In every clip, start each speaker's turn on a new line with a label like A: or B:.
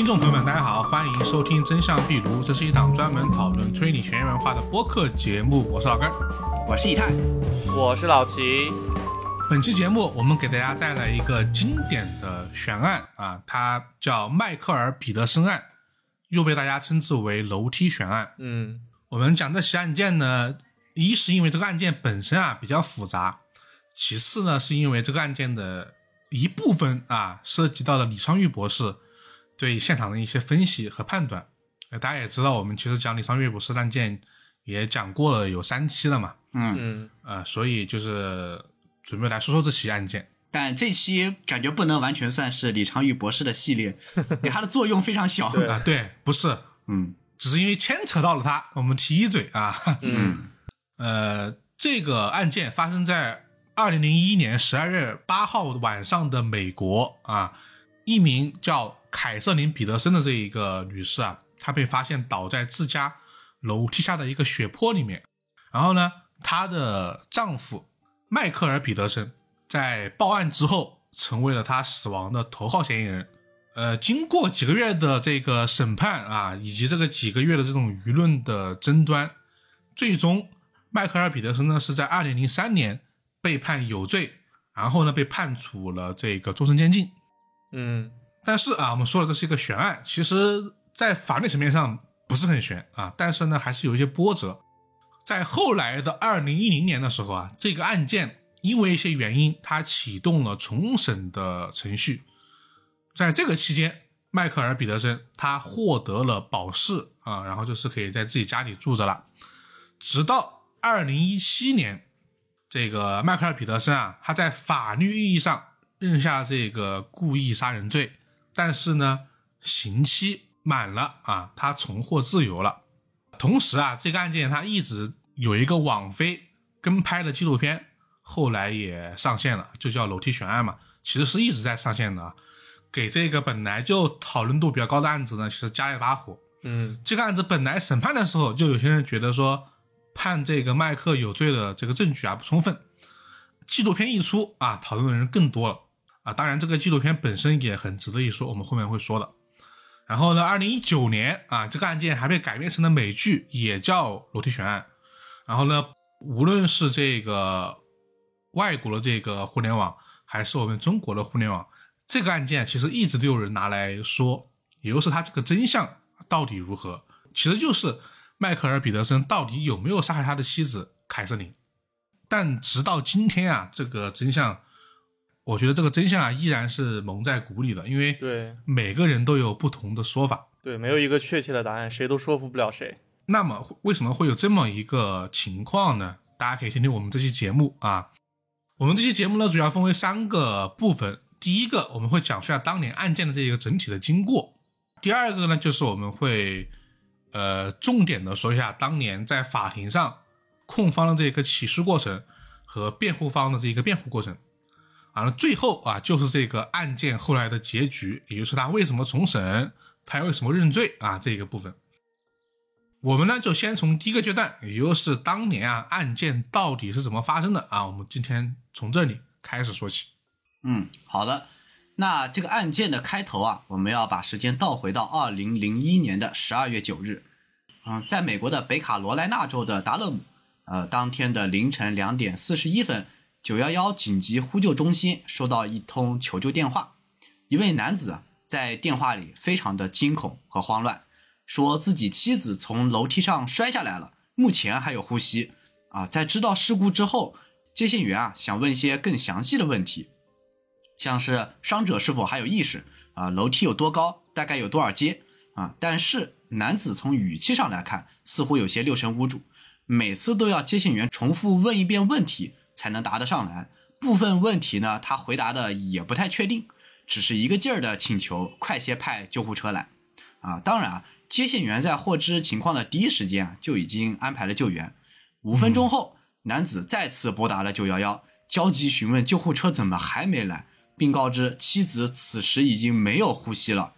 A: 听众朋友们，大家好，欢迎收听《真相壁炉》，这是一档专门讨论推理悬疑文化的播客节目。我是老根，
B: 我是以太，
C: 我是老齐。
A: 本期节目我们给大家带来一个经典的悬案啊，它叫迈克尔·彼得森案，又被大家称之为楼梯悬案。
C: 嗯，
A: 我们讲这起案件呢，一是因为这个案件本身啊比较复杂，其次呢是因为这个案件的一部分啊涉及到了李昌钰博士。对现场的一些分析和判断，呃，大家也知道，我们其实讲李昌钰博士案件也讲过了有三期了嘛，
B: 嗯
C: 嗯，
A: 呃，所以就是准备来说说这起案件。
B: 但这期感觉不能完全算是李昌钰博士的系列，因为它的作用非常小
A: 啊。对，不是，
B: 嗯，
A: 只是因为牵扯到了他，我们提一嘴啊。
C: 嗯，
A: 呃，这个案件发生在二零零一年十二月八号晚上的美国啊，一名叫。凯瑟琳·彼得森的这一个女士啊，她被发现倒在自家楼梯下的一个血泊里面。然后呢，她的丈夫迈克尔·彼得森在报案之后，成为了她死亡的头号嫌疑人。呃，经过几个月的这个审判啊，以及这个几个月的这种舆论的争端，最终迈克尔·彼得森呢是在2003年被判有罪，然后呢被判处了这个终身监禁。
C: 嗯。
A: 但是啊，我们说了这是一个悬案，其实，在法律层面上不是很悬啊。但是呢，还是有一些波折。在后来的二零一零年的时候啊，这个案件因为一些原因，它启动了重审的程序。在这个期间，迈克尔·彼得森他获得了保释啊，然后就是可以在自己家里住着了。直到二零一七年，这个迈克尔·彼得森啊，他在法律意义上认下这个故意杀人罪。但是呢，刑期满了啊，他重获自由了。同时啊，这个案件他一直有一个网飞跟拍的纪录片，后来也上线了，就叫《楼梯悬案》嘛。其实是一直在上线的啊，给这个本来就讨论度比较高的案子呢，其实加了一把火。
C: 嗯，
A: 这个案子本来审判的时候，就有些人觉得说判这个麦克有罪的这个证据啊不充分。纪录片一出啊，讨论的人更多了。啊，当然，这个纪录片本身也很值得一说，我们后面会说的。然后呢，二零一九年啊，这个案件还被改编成了美剧，也叫《楼梯悬案》。然后呢，无论是这个外国的这个互联网，还是我们中国的互联网，这个案件其实一直都有人拿来说，也就是他这个真相到底如何？其实就是迈克尔·彼得森到底有没有杀害他的妻子凯瑟琳？但直到今天啊，这个真相。我觉得这个真相啊，依然是蒙在鼓里的，因为
C: 对
A: 每个人都有不同的说法，
C: 对，没有一个确切的答案，谁都说服不了谁。
A: 那么为什么会有这么一个情况呢？大家可以听听我们这期节目啊。我们这期节目呢，主要分为三个部分。第一个，我们会讲述下当年案件的这一个整体的经过；第二个呢，就是我们会呃重点的说一下当年在法庭上控方的这个起诉过程和辩护方的这一个辩护过程。完了，最后啊，就是这个案件后来的结局，也就是他为什么重审，他为什么认罪啊这个部分。我们呢就先从第一个阶段，也就是当年啊案件到底是怎么发生的啊，我们今天从这里开始说起。
B: 嗯，好的。那这个案件的开头啊，我们要把时间倒回到二零零一年的十二月九日。嗯，在美国的北卡罗来纳州的达勒姆，呃，当天的凌晨两点四十一分。九幺幺紧急呼救中心收到一通求救电话，一位男子在电话里非常的惊恐和慌乱，说自己妻子从楼梯上摔下来了，目前还有呼吸。啊，在知道事故之后，接线员啊想问些更详细的问题，像是伤者是否还有意识啊，楼梯有多高，大概有多少阶啊？但是男子从语气上来看，似乎有些六神无主，每次都要接线员重复问一遍问题。才能答得上来。部分问题呢，他回答的也不太确定，只是一个劲儿的请求快些派救护车来。啊，当然啊，接线员在获知情况的第一时间啊，就已经安排了救援。五分钟后，男子再次拨打了九幺幺，焦急询问救护车怎么还没来，并告知妻子此时已经没有呼吸了。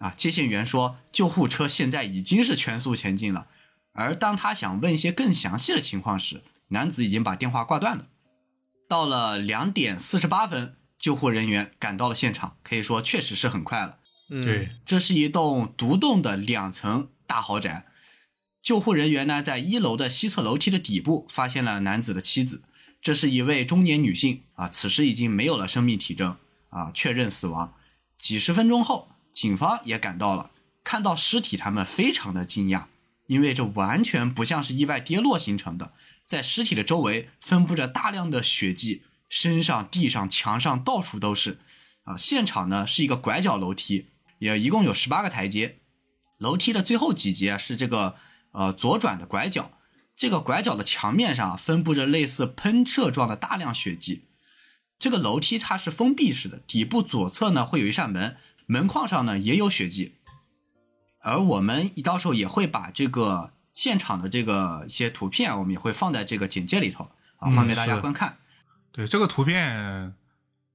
B: 啊，接线员说救护车现在已经是全速前进了。而当他想问一些更详细的情况时，男子已经把电话挂断了。到了两点四十八分，救护人员赶到了现场，可以说确实是很快了。
C: 嗯，
A: 对，
B: 这是一栋独栋的两层大豪宅。救护人员呢，在一楼的西侧楼梯的底部发现了男子的妻子，这是一位中年女性啊，此时已经没有了生命体征啊，确认死亡。几十分钟后，警方也赶到了，看到尸体，他们非常的惊讶，因为这完全不像是意外跌落形成的，在尸体的周围分布着大量的血迹，身上、地上、墙上到处都是。啊，现场呢是一个拐角楼梯，也一共有十八个台阶，楼梯的最后几节是这个呃左转的拐角，这个拐角的墙面上分布着类似喷射状的大量血迹。这个楼梯它是封闭式的，底部左侧呢会有一扇门，门框上呢也有血迹。而我们到时候也会把这个现场的这个一些图片，我们也会放在这个简介里头啊，
A: 嗯
B: 方便大家观看。
A: 对这个图片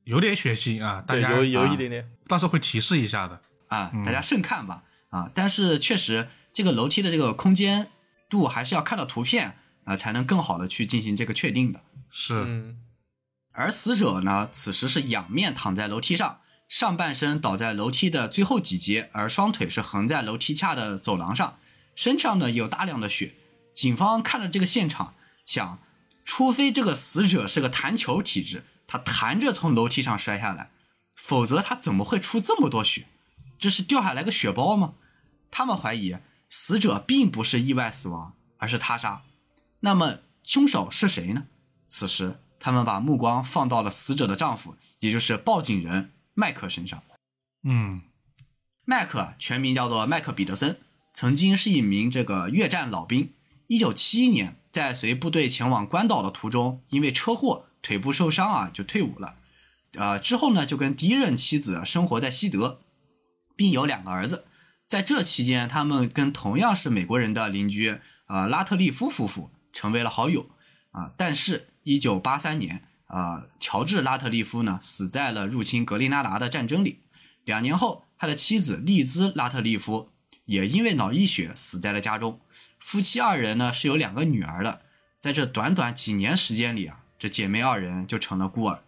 A: 有点血腥啊，大
C: 对，
A: 家
C: 有有
B: 啊
C: 一点点。
A: 到时候会提示一下的。
B: 啊，
A: 嗯
B: 大家慎看吧。啊，但是确实这个楼梯的这个空间度还是要看到图片啊，才能更好的去进行这个确定的。
A: 是，
C: 嗯
B: 而死者呢，此时是仰面躺在楼梯上，上半身倒在楼梯的最后几节，而双腿是横在楼梯下的走廊上，身上呢有大量的血。警方看了这个现场，想，除非这个死者是个弹球体质，他弹着从楼梯上摔下来，否则他怎么会出这么多血？这是掉下来个血包吗？他们怀疑死者并不是意外死亡，而是他杀。那么凶手是谁呢？此时，他们把目光放到了死者的丈夫，也就是报警人麦克身上。
A: 嗯，
B: 麦克全名叫做麦克彼得森，曾经是一名这个越战老兵。一九七一年，在随部队前往关岛的途中，因为车祸腿部受伤啊，就退伍了。呃，之后呢，就跟第一任妻子生活在西德，并有两个儿子。在这期间，他们跟同样是美国人的邻居呃拉特利夫夫妇成为了好友啊、但是，一九八三年，呃，乔治拉特利夫呢死在了入侵格林纳达的战争里。两年后，他的妻子利兹拉特利夫也因为脑溢血死在了家中。夫妻二人呢是有两个女儿的，在这短短几年时间里啊，这姐妹二人就成了孤儿。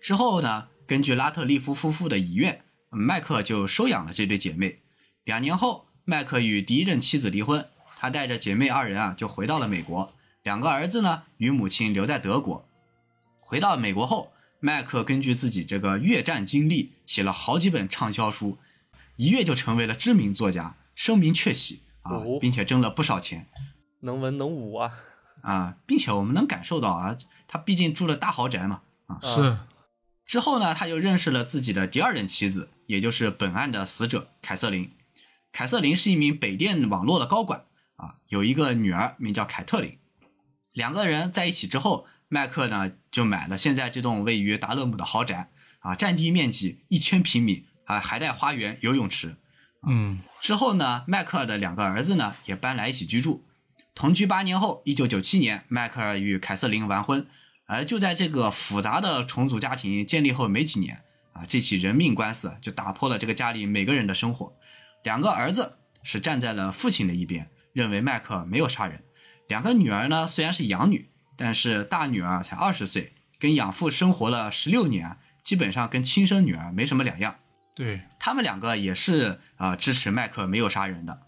B: 之后呢，根据拉特利夫夫妇的遗愿，麦克就收养了这对姐妹。两年后，麦克与第一任妻子离婚，他带着姐妹二人啊就回到了美国。两个儿子呢与母亲留在德国。回到美国后，麦克根据自己这个越战经历，写了好几本畅销书，一跃就成为了知名作家，声名鹊起啊
C: 哦，
B: 并且挣了不少钱
C: 能文能武啊。
B: 啊，并且我们能感受到啊，他毕竟住了大豪宅嘛啊。
A: 是，
B: 之后呢，他又认识了自己的第二任妻子，也就是本案的死者凯瑟琳。凯瑟琳是一名北电网络的高管啊，有一个女儿名叫凯特琳。两个人在一起之后，麦克呢就买了现在这栋位于达勒姆的豪宅啊，占地面积一千平米啊，还带花园、游泳池。
A: 嗯，
B: 之后呢，迈克尔的两个儿子呢也搬来一起居住。同居八年后，一九九七年，迈克尔与凯瑟琳完婚。而就在这个复杂的重组家庭建立后没几年啊，这起人命官司就打破了这个家里每个人的生活。两个儿子是站在了父亲的一边，认为迈克尔没有杀人。两个女儿呢，虽然是养女，但是大女儿才二十岁，跟养父生活了十六年，基本上跟亲生女儿没什么两样。
A: 对，
B: 他们两个也是啊、呃支持麦克没有杀人的，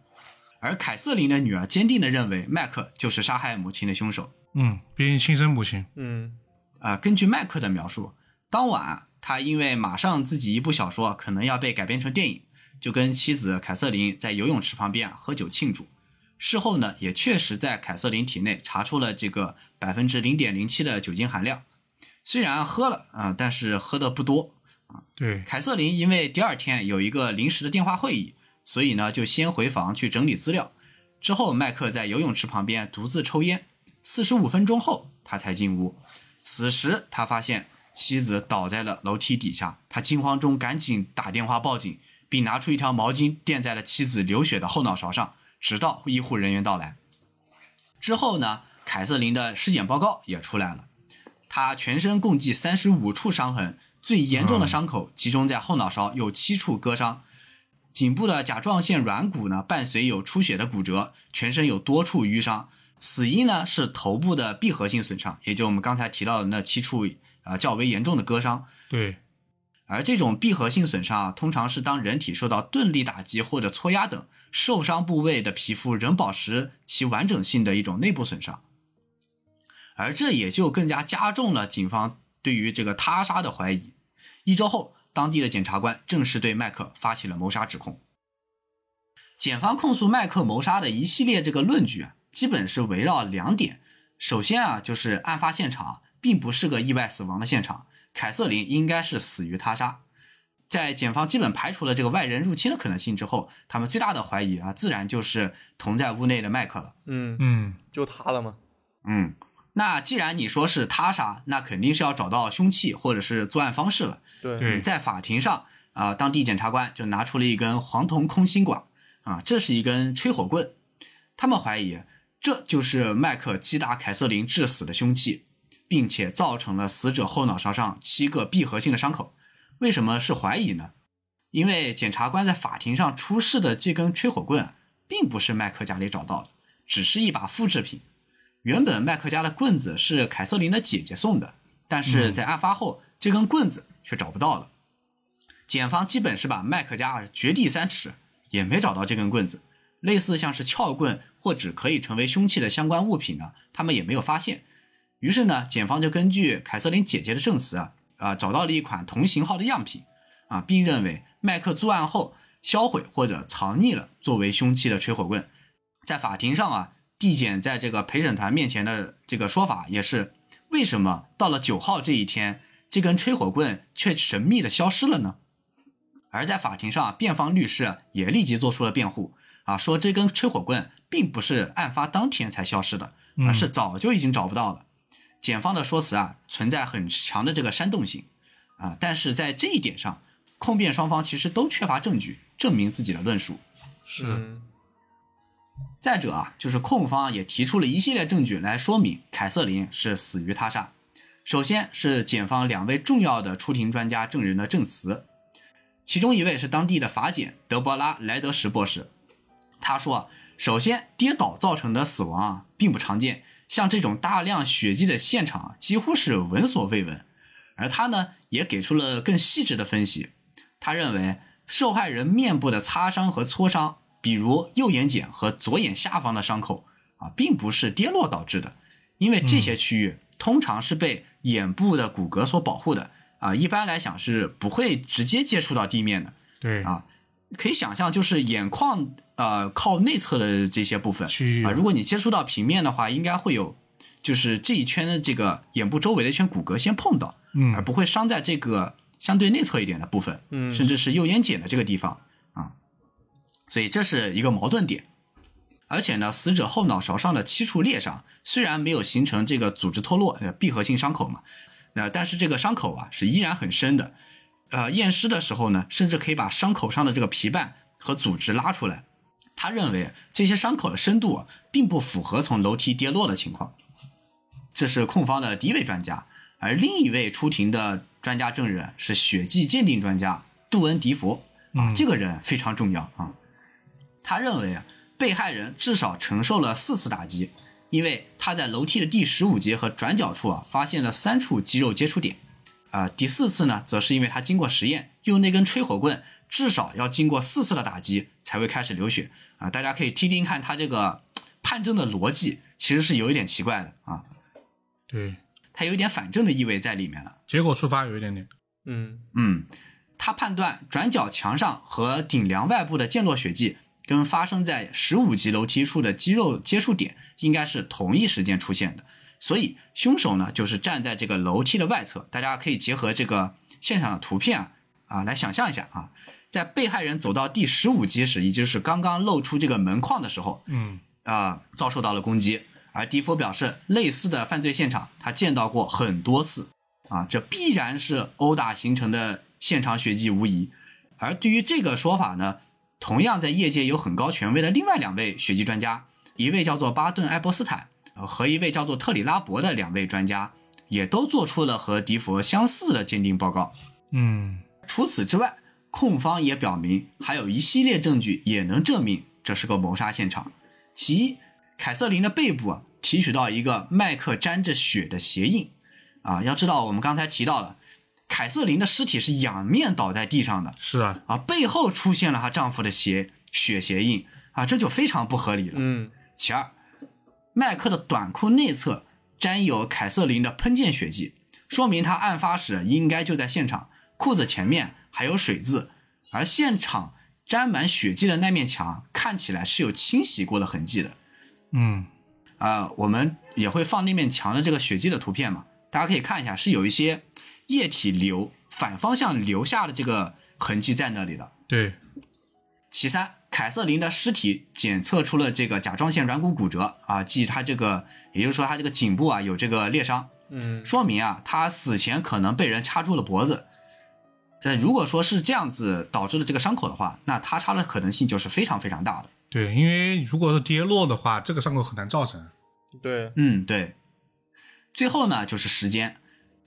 B: 而凯瑟琳的女儿坚定的认为麦克就是杀害母亲的凶手。
A: 嗯，毕竟亲生母亲，
C: 嗯
B: 啊、根据麦克的描述，当晚他因为马上自己一部小说可能要被改编成电影，就跟妻子凯瑟琳在游泳池旁边喝酒庆祝。事后呢，也确实在凯瑟琳体内查出了这个百分之零点零七的酒精含量，虽然喝了啊、但是喝的不多。
A: 对，
B: 凯瑟琳因为第二天有一个临时的电话会议，所以呢就先回房去整理资料。之后，麦克在游泳池旁边独自抽烟，四十五分钟后他才进屋。此时他发现妻子倒在了楼梯底下，他惊慌中赶紧打电话报警，并拿出一条毛巾垫在了妻子流血的后脑勺上，直到医护人员到来。之后呢，凯瑟琳的尸检报告也出来了，她全身共计三十五处伤痕，最严重的伤口集中在后脑勺，有七处割伤。颈部的甲状腺软骨呢，伴随有出血的骨折，全身有多处淤伤。死因呢是头部的闭合性损伤，也就我们刚才提到的那七处呃较为严重的割伤。
A: 对，
B: 而这种闭合性损伤啊，通常是当人体受到钝力打击或者搓压等，受伤部位的皮肤仍保持其完整性的一种内部损伤。而这也就更加加重了警方对于这个他杀的怀疑。一周后，当地的检察官正式对麦克发起了谋杀指控。检方控诉麦克谋杀的一系列这个论据啊，基本是围绕两点。首先啊，就是案发现场并不是个意外死亡的现场。凯瑟琳应该是死于他杀，在检方基本排除了这个外人入侵的可能性之后，他们最大的怀疑啊，自然就是同在屋内的麦克了。
C: 嗯，
A: 嗯，
C: 就他了吗？
B: 嗯，那既然你说是他杀，那肯定是要找到凶器或者是作案方式了。
C: 对，
B: 在法庭上啊、当地检察官就拿出了一根黄铜空心管啊，这是一根吹火棍，他们怀疑这就是麦克击打凯瑟琳致死的凶器。并且造成了死者后脑勺上七个闭合性的伤口。为什么是怀疑呢？因为检察官在法庭上出示的这根吹火棍啊，并不是麦克家里找到的，只是一把复制品。原本麦克家的棍子是凯瑟琳的姐姐送的，但是在案发后，这根棍子却找不到了。检方基本是把麦克家掘地三尺，也没找到这根棍子。类似像是撬棍或者可以成为凶器的相关物品呢，他们也没有发现。于是呢，检方就根据凯瑟琳姐姐的证词啊，啊，找到了一款同型号的样品，啊，并认为麦克作案后销毁或者藏匿了作为凶器的吹火棍。在法庭上啊，地检在这个陪审团面前的这个说法也是：为什么到了九号这一天，这根吹火棍却神秘的消失了呢？而在法庭上，辩方律师也立即做出了辩护，啊，说这根吹火棍并不是案发当天才消失的，而是早就已经找不到了。检方的说辞啊，存在很强的这个煽动性，啊，但是在这一点上，控辩双方其实都缺乏证据证明自己的论述。
A: 是，
C: 嗯
B: 再者啊，就是控方也提出了一系列证据来说明凯瑟琳是死于他杀。首先是检方两位重要的出庭专家证人的证词，其中一位是当地的法检德波拉莱德什博士，他说，首先跌倒造成的死亡啊并不常见，像这种大量血迹的现场几乎是闻所未闻。而他呢也给出了更细致的分析，他认为受害人面部的擦伤和挫伤，比如右眼睑和左眼下方的伤口啊，并不是跌落导致的，因为这些区域通常是被眼部的骨骼所保护的啊，一般来讲是不会直接接触到地面的。
A: 对。
B: 啊可以想象，就是眼眶呃靠内侧的这些部分
A: 区域。
B: 啊，如果你接触到平面的话，应该会有，就是这一圈的这个眼部周围的一圈骨骼先碰到，
A: 嗯。
B: 而不会伤在这个相对内侧一点的部分，
C: 嗯。
B: 甚至是右眼睑的这个地方啊，所以这是一个矛盾点。而且呢，死者后脑勺上的七处裂伤虽然没有形成这个组织脱落，呃，闭合性伤口嘛，那但是这个伤口啊是依然很深的，呃，验尸的时候呢，甚至可以把伤口上的这个皮瓣和组织拉出来。他认为这些伤口的深度啊，并不符合从楼梯跌落的情况。这是控方的第一位专家，而另一位出庭的专家证人是血迹鉴定专家杜恩迪佛啊，这个人非常重要啊。他认为啊，被害人至少承受了四次打击，因为他在楼梯的第十五节和转角处啊发现了三处肌肉接触点。啊、第四次呢，则是因为他经过实验，用那根吹火棍至少要经过四次的打击才会开始流血啊、大家可以听听看他这个判证的逻辑，其实是有一点奇怪的啊，
A: 对，
B: 他有一点反证的意味在里面了。
A: 结果出发有一点点，
C: 嗯
B: 嗯，他判断转角墙上和顶梁外部的溅落血迹跟发生在十五级楼梯处的肌肉接触点应该是同一时间出现的，所以凶手呢就是站在这个楼梯的外侧。大家可以结合这个现场的图片啊啊来想象一下啊，在被害人走到第十五级时，也就是刚刚露出这个门框的时候，
A: 嗯，
B: 啊、遭受到了攻击。而迪佛表示，类似的犯罪现场他见到过很多次，啊，这必然是殴打形成的现场血迹无疑。而对于这个说法呢，同样在业界有很高权威的另外两位血迹专家，一位叫做巴顿·埃伯斯坦，和一位叫做特里拉伯的两位专家，也都做出了和迪佛相似的鉴定报告。
A: 嗯，
B: 除此之外，控方也表明还有一系列证据也能证明这是个谋杀现场。其一，凯瑟琳的背部啊提取到一个麦克沾着血的鞋印，啊，要知道我们刚才提到了，凯瑟琳的尸体是仰面倒在地上的
A: 是啊，
B: 啊，背后出现了她丈夫的鞋血鞋印啊，这就非常不合理了。
C: 嗯
B: 其二，麦克的短裤内侧沾有凯瑟琳的喷溅血迹，说明他案发时应该就在现场。裤子前面还有水渍，而现场沾满血迹的那面墙看起来是有清洗过的痕迹的。
A: 嗯，
B: 啊、我们也会放那面墙的这个血迹的图片嘛，大家可以看一下，是有一些液体流反方向流下的这个痕迹在那里了。
A: 对，
B: 其三，凯瑟琳的尸体检测出了这个甲状腺软骨骨折啊，即她这个，也就是说她这个颈部啊有这个裂伤，
C: 嗯
B: 说明啊她死前可能被人掐住了脖子。呃，如果说是这样子导致了这个伤口的话，那他插的可能性就是非常非常大的。
A: 对，因为如果是跌落的话，这个伤口很难造成。
C: 对，
B: 嗯，对。最后呢，就是时间。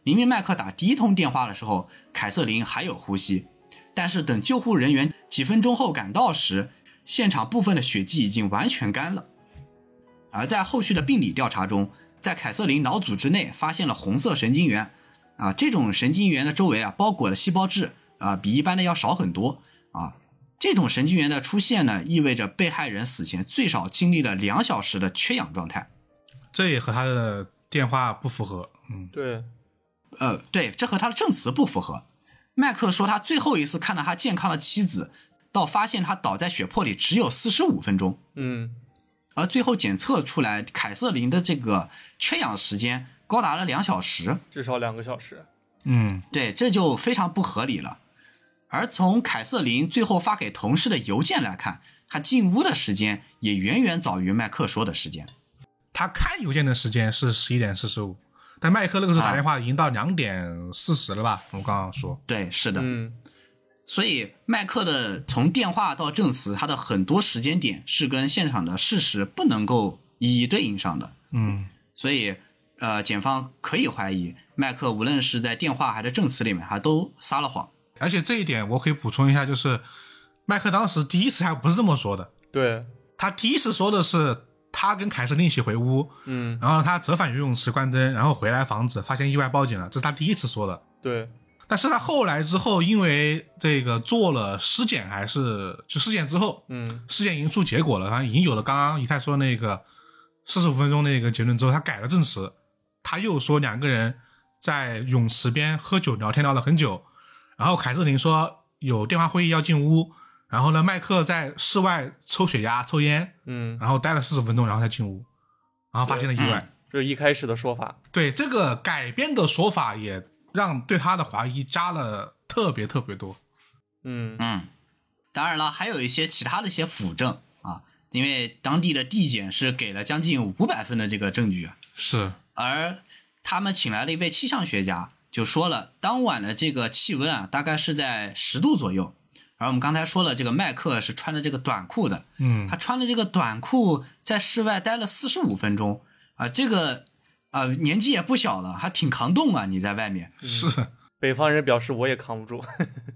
B: 明明麦克打第一通电话的时候，凯瑟琳还有呼吸，但是等救护人员几分钟后赶到时，现场部分的血迹已经完全干了。而在后续的病理调查中，在凯瑟琳脑组织内发现了红色神经元，啊，这种神经元的周围啊包裹的细胞质，啊，比一般的要少很多，啊，这种神经元的出现呢，意味着被害人死前最少经历了两小时的缺氧状态。
A: 这也和他的电话不符合。嗯，
C: 对，
B: 呃，对，这和他的证词不符合。麦克说他最后一次看到他健康的妻子，到发现他倒在血泊里只有四十五分钟，
C: 嗯
B: 而最后检测出来凯瑟琳的这个缺氧时间高达了两小时。
C: 至少两个小时。
A: 嗯，
B: 对，这就非常不合理了。而从凯瑟琳最后发给同事的邮件来看，她进屋的时间也远远早于麦克说的时间。
A: 他看邮件的时间是十一点四十五，但麦克那个时候
B: 啊
A: 打电话已经到两点四十了吧？我刚刚说。
B: 对，是的。
C: 嗯
B: 所以麦克的从电话到证词，他的很多时间点是跟现场的事实不能够一一对应上的。
A: 嗯，
B: 所以，呃，检方可以怀疑麦克无论是在电话还是证词里面，他都撒了谎。
A: 而且这一点我可以补充一下，就是麦克当时第一次还不是这么说的，
C: 对，
A: 他第一次说的是他跟凯瑟琳一起回屋，
C: 嗯。
A: 然后他折返游泳池关灯，然后回来房子发现意外报警了，这是他第一次说的。
C: 对，
A: 但是他后来之后，因为这个做了尸检，还是就尸检之后，
C: 嗯。
A: 尸检已经出结果了，然后已经有了刚刚一太说的那个四十五分钟那个结论之后，他改了证词，他又说两个人在泳池边喝酒聊天聊了很久，然后凯瑟琳说有电话会议要进屋，然后呢，麦克在室外抽血压、抽烟，
C: 嗯，
A: 然后待了四十分钟，然后才进屋，然后发现了意外。
C: 这是一开始的说法。
A: 对这个改编的说法，也让对他的怀疑加了特别特别多。
C: 嗯
B: 嗯，当然了，还有一些其他的一些辅证啊，因为当地的地检是给了将近五百份的这个证据啊，
A: 是，
B: 而他们请来了一位气象学家，就说了当晚的这个气温啊，大概是在十度左右。而我们刚才说了，这个麦克是穿着这个短裤的，
A: 嗯。
B: 他穿着这个短裤在室外待了四十五分钟。啊，这个啊年纪也不小了，还挺扛冻啊！你在外面
A: 是，
C: 北方人表示我也扛不住。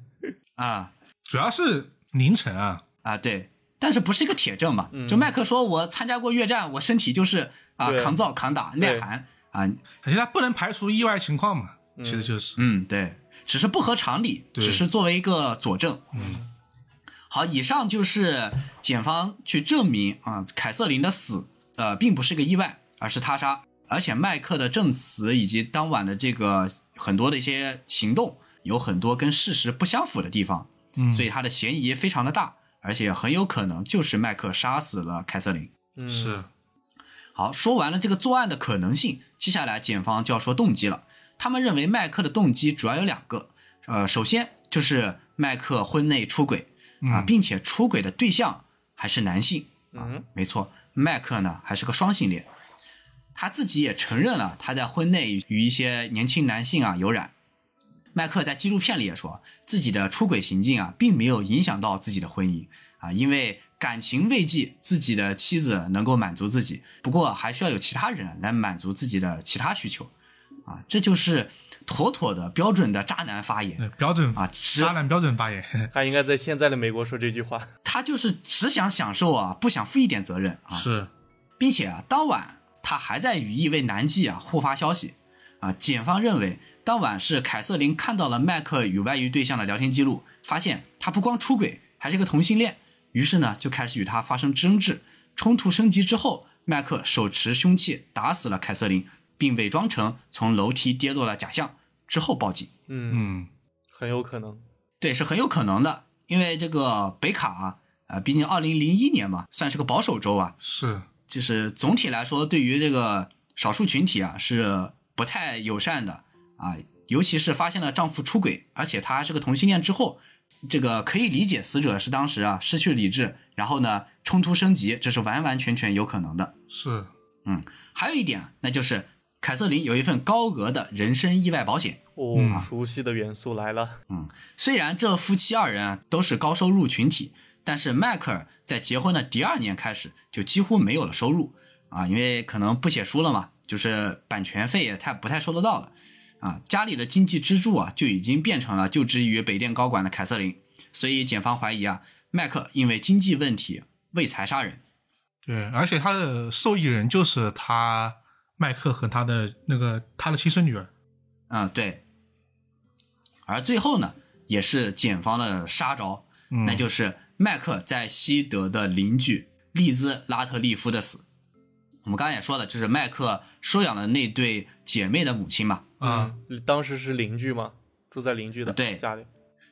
B: 啊。
A: 主要是凌晨啊，
B: 啊对，但是不是一个铁证嘛？
C: 嗯。
B: 就麦克说，我参加过越战，我身体就是啊
C: 对。
B: 抗造抗打耐寒。啊，
A: 而且他不能排除意外情况嘛，其实就是，
B: 嗯对，只是不合常理，只是作为一个佐证。
A: 嗯，
B: 好，以上就是检方去证明啊，凯瑟琳的死呃并不是个意外，而是他杀。而且麦克的证词以及当晚的这个很多的一些行动，有很多跟事实不相符的地方，
A: 嗯
B: 所以他的嫌疑非常的大，而且很有可能就是麦克杀死了凯瑟琳。
C: 嗯，
A: 是，
B: 好，说完了这个作案的可能性，接下来检方就要说动机了。他们认为麦克的动机主要有两个，呃，首先就是麦克婚内出轨啊，
A: 嗯。
B: 并且出轨的对象还是男性啊
C: 嗯，
B: 没错，麦克呢还是个双性恋，他自己也承认了他在婚内与一些年轻男性啊有染。麦克在纪录片里也说，自己的出轨行径啊，并没有影响到自己的婚姻啊，因为感情慰藉自己的妻子能够满足自己，不过还需要有其他人来满足自己的其他需求啊，这就是妥妥的标准的渣男发言
A: 对标准
B: 啊，
A: 渣男标准发言，
C: 他应该在现在的美国说这句话。
B: 他就是只想享受啊，不想负一点责任啊，
A: 是，
B: 并且啊，当晚他还在与一位男妓啊互发消息，啊，检方认为当晚是凯瑟琳看到了麦克与外遇对象的聊天记录，发现他不光出轨，还是个同性恋，于是呢就开始与他发生争执。冲突升级之后，麦克手持凶器打死了凯瑟琳，并伪装成从楼梯跌落了假象，之后报警。
C: 嗯，
A: 嗯，
C: 很有可能。
B: 对，是很有可能的，因为这个北卡啊，呃，毕竟二零零一年嘛，算是个保守州啊，
A: 是，
B: 就是总体来说，对于这个少数群体啊是不太友善的啊，尤其是发现了丈夫出轨，而且他还是个同性恋之后，这个可以理解死者是当时啊失去理智，然后呢冲突升级，这是完完全全有可能的。
A: 是，
B: 嗯，还有一点，那就是凯瑟琳有一份高额的人身意外保险。
C: 哦，
A: 嗯
C: 熟悉的元素来了。
B: 嗯，虽然这夫妻二人啊都是高收入群体，但是迈克尔在结婚的第二年开始就几乎没有了收入啊，因为可能不写书了嘛，就是版权费也太不太收得到了啊，家里的经济支柱啊就已经变成了就职于北电高管的凯瑟琳，所以检方怀疑啊，迈克因为经济问题为财杀人。
A: 对，而且他的受益人就是他麦克和他的那个他的亲生女儿。
B: 嗯，对。而最后呢，也是检方的杀招，
A: 嗯
B: 那就是麦克在西德的邻居利兹拉特利夫的死。我们刚才也说了，就是麦克收养的那对姐妹的母亲嘛。
A: 啊，
C: 嗯，当时是邻居嘛，住在邻居的
B: 对
C: 家里。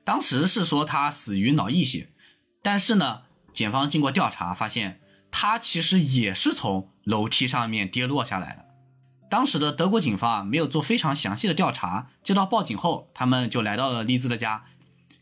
B: 当时是说他死于脑溢血，但是呢，检方经过调查发现，他其实也是从楼梯上面跌落下来的。当时的德国警方啊，没有做非常详细的调查，接到报警后，他们就来到了利兹的家，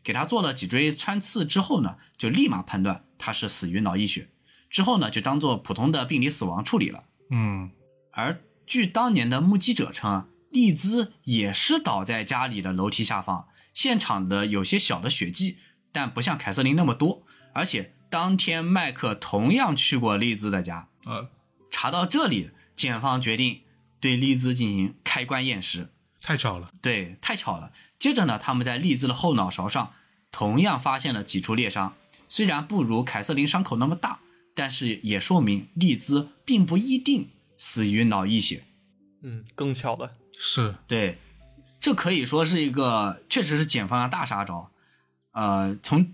B: 给他做了脊椎穿刺之后呢，就立马判断他是死于脑溢血，之后呢，就当做普通的病理死亡处理了。
A: 嗯，
B: 而据当年的目击者称啊，利兹也是倒在家里的楼梯下方，现场的有些小的血迹，但不像凯瑟琳那么多。而且当天麦克同样去过利兹的家。
A: 呃，
B: 查到这里，检方决定对利兹进行开棺验尸。
A: 太巧了。
B: 对，太巧了。接着呢，他们在利兹的后脑勺上同样发现了几处裂伤，虽然不如凯瑟琳伤口那么大，但是也说明利兹并不一定死于脑溢血。
C: 嗯，更巧了。
A: 是，
B: 对，这可以说是一个确实是检方的大杀招。呃，从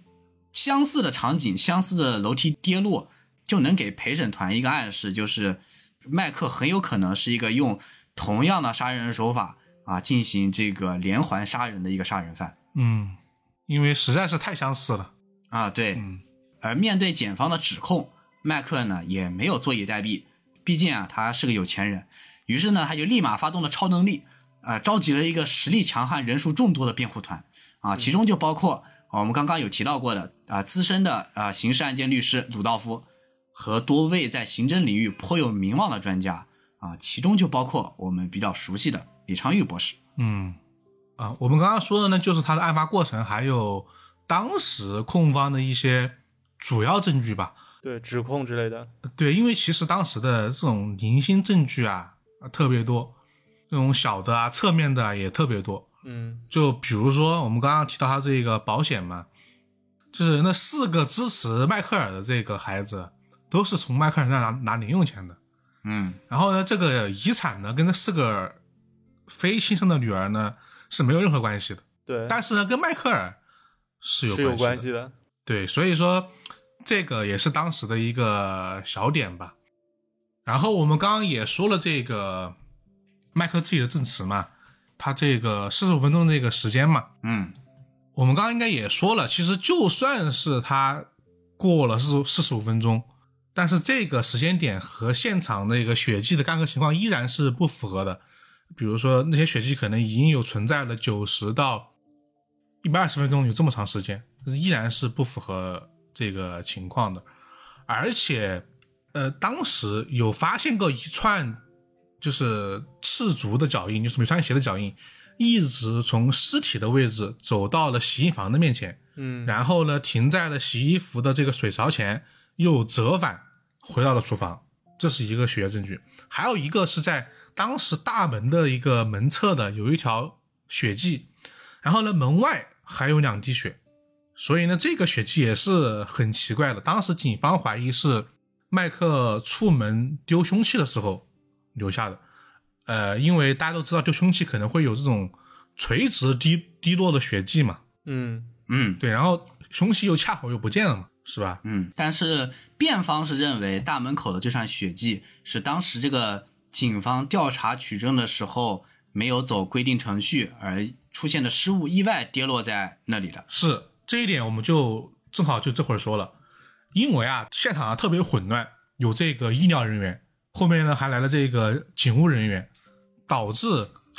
B: 相似的场景、相似的楼梯跌落，就能给陪审团一个暗示，就是麦克很有可能是一个用同样的杀人手法啊进行这个连环杀人的一个杀人犯
A: 嗯，因为实在是太相似了。
B: 啊。对，
A: 嗯，
B: 而面对检方的指控，麦克呢也没有坐以待毙，毕竟啊他是个有钱人，于是呢他就立马发动了超能力，啊、召集了一个实力强悍、人数众多的辩护团啊，其中就包括、啊我们刚刚有提到过的啊资深的啊刑事案件律师鲁道夫和多位在刑侦领域颇有名望的专家啊，其中就包括我们比较熟悉的李昌钰博士。
A: 嗯，啊，我们刚刚说的呢，就是他的案发过程，还有当时控方的一些主要证据吧。
C: 对，指控之类的。
A: 对，因为其实当时的这种零星证据啊，啊特别多，这种小的啊、侧面的啊也特别多。
C: 嗯
A: 就比如说我们刚刚提到他这个保险嘛，就是那四个支持迈克尔的这个孩子，都是从迈克尔那拿拿零用钱的。
B: 嗯
A: 然后呢，这个遗产呢，跟这四个非亲生的女儿呢是没有任何关系的，
C: 对，
A: 但是呢，跟迈克尔是有
C: 是有
A: 关系的。对，所以说这个也是当时的一个小点吧。然后我们刚刚也说了这个麦克自己的证词嘛，他这个四十五分钟的这个时间嘛，
B: 嗯
A: 我们刚刚应该也说了，其实就算是他过了四四十五分钟，但是这个时间点和现场那个血迹的干涸情况依然是不符合的。比如说那些血迹可能已经有存在了九十到一百二十分钟，有这么长时间，依然是不符合这个情况的。而且，呃，当时有发现过一串就是赤足的脚印，就是没穿鞋的脚印，一直从尸体的位置走到了洗衣房的面前，
C: 嗯，
A: 然后呢停在了洗衣服的这个水槽前，又折返回到了厨房，这是一个血液证据。还有一个是在当时大门的一个门侧的有一条血迹，然后呢门外还有两滴血，所以呢这个血迹也是很奇怪的。当时警方怀疑是麦克出门丢凶器的时候留下的。呃，因为大家都知道丢凶器可能会有这种垂直滴滴落的血迹嘛，
C: 嗯，
B: 嗯
A: 对，然后凶器又恰好又不见了嘛，是吧？
B: 嗯，但是辩方是认为大门口的这串血迹是当时这个警方调查取证的时候没有走规定程序而出现的失误意外跌落在那里的。
A: 是这一点，我们就正好就这会儿说了，因为啊，现场啊特别混乱，有这个医疗人员，后面呢还来了这个警务人员，导致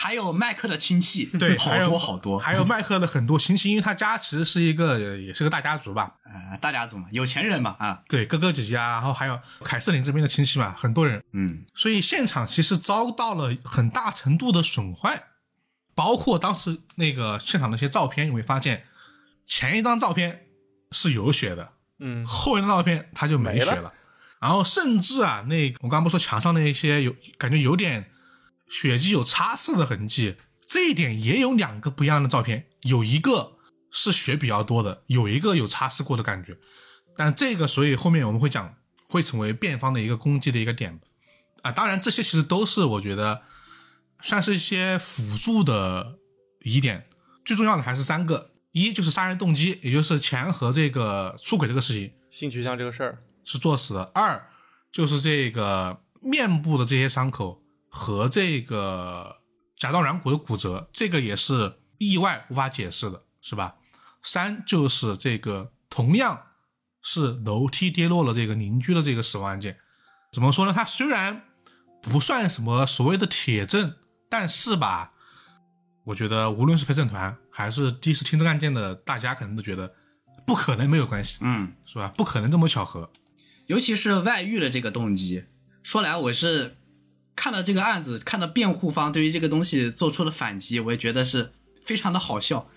B: 还有麦克的亲戚，
A: 对
B: 好多好多，
A: 还有麦克的很多亲戚，因为他家其实是一个也是个大家族吧，
B: 呃大家族嘛，有钱人嘛啊，
A: 对哥哥姐姐啊，然后还有凯瑟琳这边的亲戚嘛，很多人，
B: 嗯。
A: 所以现场其实遭到了很大程度的损坏，包括当时那个现场的一些照片，你会发现前一张照片是有血的，
C: 嗯，
A: 后一张照片它就没血
C: 了。
A: 了，然后甚至啊，那个我刚刚不说墙上那一些有感觉有点血迹有擦拭的痕迹，这一点也有两个不一样的照片，有一个是血比较多的，有一个有擦拭过的感觉，但这个所以后面我们会讲会成为辩方的一个攻击的一个点。啊，当然这些其实都是我觉得算是一些辅助的疑点，最重要的还是三个，一就是杀人动机，也就是钱和这个出轨这个事情
C: 性取向这个事儿，
A: 是作死的；二就是这个面部的这些伤口和这个甲状软骨的骨折，这个也是意外无法解释的，是吧？三就是这个同样是楼梯跌落了这个邻居的这个死亡案件，怎么说呢？它虽然不算什么所谓的铁证，但是吧，我觉得无论是陪审团还是第一次听这个案件的大家，可能都觉得不可能没有关系，
B: 嗯，
A: 是吧？不可能这么巧合。
B: 尤其是外遇的这个动机，说来我是看到这个案子，看到辩护方对于这个东西做出了反击，我也觉得是非常的好笑。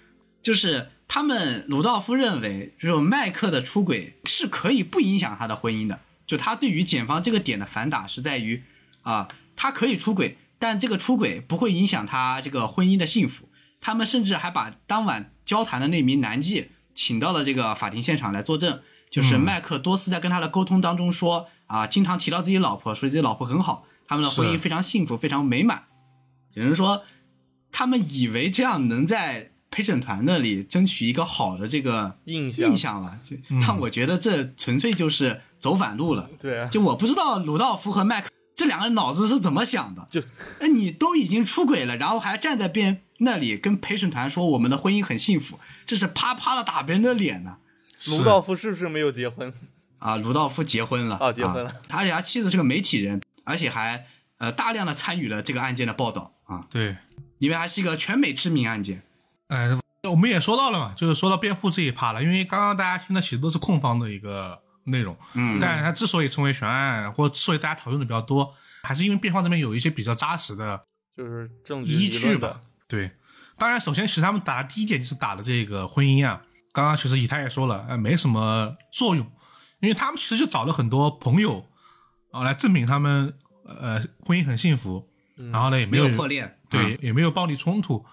B: 就是他们鲁道夫认为，就是麦克的出轨是可以不影响他的婚姻的。就他对于检方这个点的反打是在于，啊，他可以出轨，但这个出轨不会影响他这个婚姻的幸福。他们甚至还把当晚交谈的那名男妓请到了这个法庭现场来作证。就是麦克多次在跟他的沟通当中说啊，经常提到自己老婆，说自己老婆很好，他们的婚姻非常幸福，非常美满。有人说，他们以为这样能在陪审团那里争取一个好的这个
C: 印象
B: 印象了，就但我觉得这纯粹就是走反路了。
C: 对啊，
B: 就我不知道鲁道夫和麦克这两个人脑子是怎么想的。
C: 就
B: 哎，你都已经出轨了，然后还站在边那里跟陪审团说我们的婚姻很幸福，这是啪啪的打别人的脸呢。
C: 鲁道夫是不是没有结婚？
B: 啊，鲁道夫结婚了，
C: 哦结婚了
B: 啊而且他妻子是个媒体人，而且还呃大量的参与了这个案件的报道啊，
A: 对，
B: 因为还是一个全美知名案件。
A: 呃，我们也说到了嘛，就是说到辩护这一趴了，因为刚刚大家听的其实都是控方的一个内容，
B: 嗯
A: 但它之所以成为悬案，或者之所以大家讨论的比较多，还是因为辩方这边有一些比较扎实的
C: 就是证据
A: 依据吧，。对，当然，首先其实他们打的第一点就是打的这个婚姻啊，刚刚其实以太也说了，呃，没什么作用，因为他们其实就找了很多朋友啊来证明他们呃婚姻很幸福，然后呢也没
B: 没
A: 有
B: 有破裂，
A: 对，
B: 嗯
A: 也没有暴力冲突，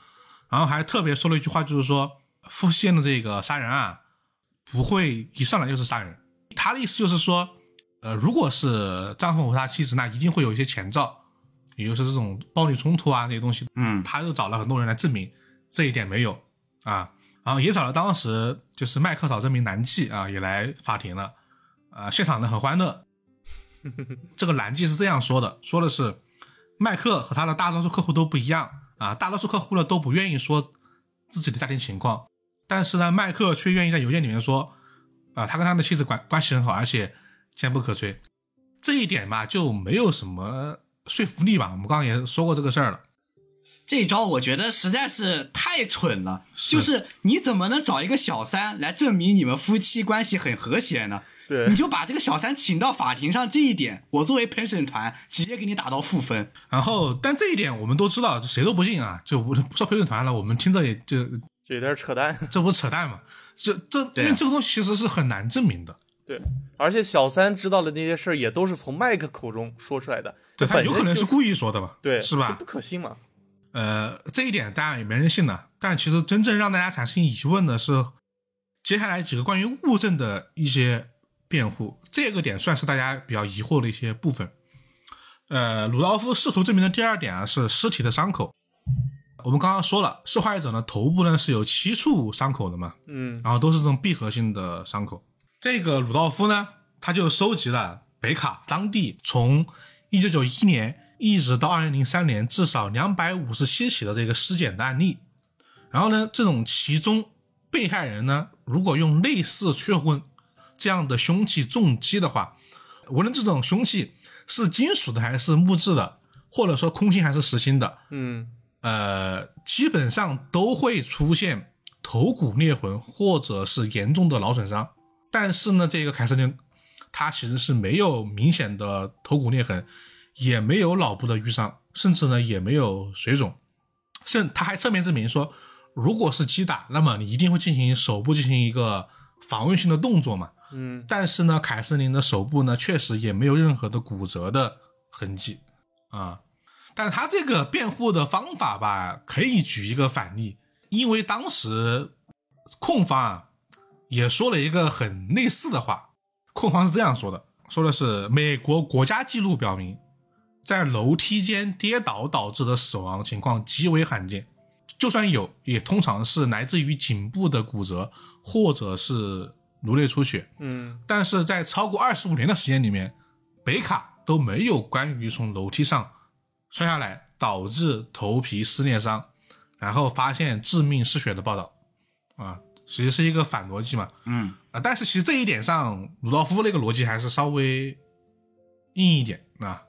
A: 然后还特别说了一句话，就是说夫妻间的这个杀人案不会一上来就是杀人。他的意思就是说，呃，如果是丈夫和他妻子，那一定会有一些前兆，也就是这种暴力冲突啊这些东西。
B: 嗯
A: 他就找了很多人来证明这一点没有啊，然后也找了当时就是麦克找这名男妓啊也来法庭了，啊，现场呢很欢乐。这个男妓是这样说的，说的是麦克和他的大多数客户都不一样啊，大多数客户呢都不愿意说自己的家庭情况，但是呢，麦克却愿意在邮件里面说，啊，他跟他的妻子关关系很好，而且坚不可摧。这一点吧，就没有什么说服力吧。我们刚刚也说过这个事儿了。
B: 这招我觉得实在是太蠢了。
A: 是
B: 就是你怎么能找一个小三来证明你们夫妻关系很和谐呢？
C: 对
B: 你就把这个小三请到法庭上，这一点我作为陪审团直接给你打到负分。
A: 然后，但这一点我们都知道，谁都不信啊，就不不说陪审团了，我们听着也就
C: 就有点扯淡。
A: 这不扯淡吗？这这因为这个东西其实是很难证明的，
C: 对，而且小三知道的那些事儿也都是从麦克口中说出来的，
A: 对他有可能是故意说的嘛，
C: 对，
A: 是吧
C: 不？可信嘛？
A: 呃，这一点当然也没人信了。但其实真正让大家产生疑问的是，接下来几个关于物证的一些辩护，这个点算是大家比较疑惑的一些部分。呃，鲁道夫试图证明的第二点啊是尸体的伤口。我们刚刚说了，受害者呢头部呢是有七处伤口的嘛，
C: 嗯
A: 然后都是这种闭合性的伤口。这个鲁道夫呢，他就收集了北卡当地从一九九一年一直到二零零三年至少两百五十七起的这个尸检的案例。然后呢，这种其中被害人呢，如果用类似血棍这样的凶器重击的话，无论这种凶器是金属的还是木质的，或者说空心还是实心的，
C: 嗯
A: 呃，基本上都会出现头骨裂痕或者是严重的脑损伤。但是呢，这个凯瑟琳她其实是没有明显的头骨裂痕，也没有脑部的淤伤，甚至呢也没有水肿。甚他还侧面证明说，如果是击打，那么你一定会进行手部进行一个防卫性的动作嘛。
C: 嗯
A: 但是呢，凯瑟琳的手部呢，确实也没有任何的骨折的痕迹啊。但是他这个辩护的方法吧，可以举一个反例，因为当时控方啊也说了一个很类似的话，控方是这样说的，说的是美国国家记录表明，在楼梯间跌倒导致的死亡情况极为罕见，就算有，也通常是来自于颈部的骨折或者是颅内出血。
C: 嗯。
A: 但是在超过二十五年的时间里面，北卡都没有关于从楼梯上摔下来导致头皮撕裂伤，然后发现致命失血的报道，啊，其实是一个反逻辑嘛，
B: 嗯。
A: 啊，但是其实这一点上，鲁道夫那个逻辑还是稍微硬一点啊，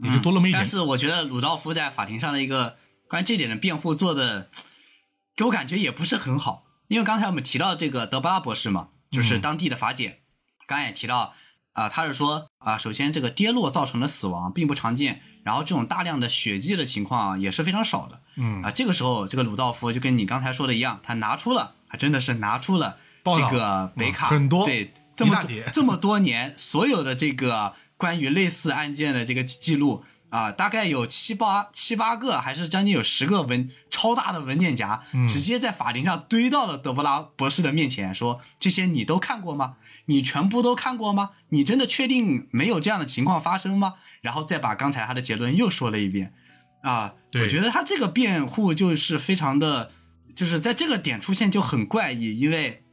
A: 也就多那么一点
B: 但。是我觉得鲁道夫在法庭上的一个关于这点的辩护做的，给我感觉也不是很好。因为刚才我们提到这个德巴拉博士嘛，就是当地的法检，刚才也提到啊、他是说啊、首先这个跌落造成的死亡并不常见，然后这种大量的血迹的情况啊也是非常少的。
A: 嗯
B: 啊，这个时候这个鲁道夫就跟你刚才说的一样，他拿出了，还真的是拿出了这个北卡、
A: 嗯很多
B: 对这么这么多年所有的这个关于类似案件的这个记录啊，大概有七八七八个，还是将近有十个文超大的文件夹，直接在法庭上堆到了德布拉博士的面前，说这些你都看过吗？你全部都看过吗？你真的确定没有这样的情况发生吗？然后再把刚才他的结论又说了一遍。啊，我觉得他这个辩护就是非常的，就是在这个点出现就很怪异，因为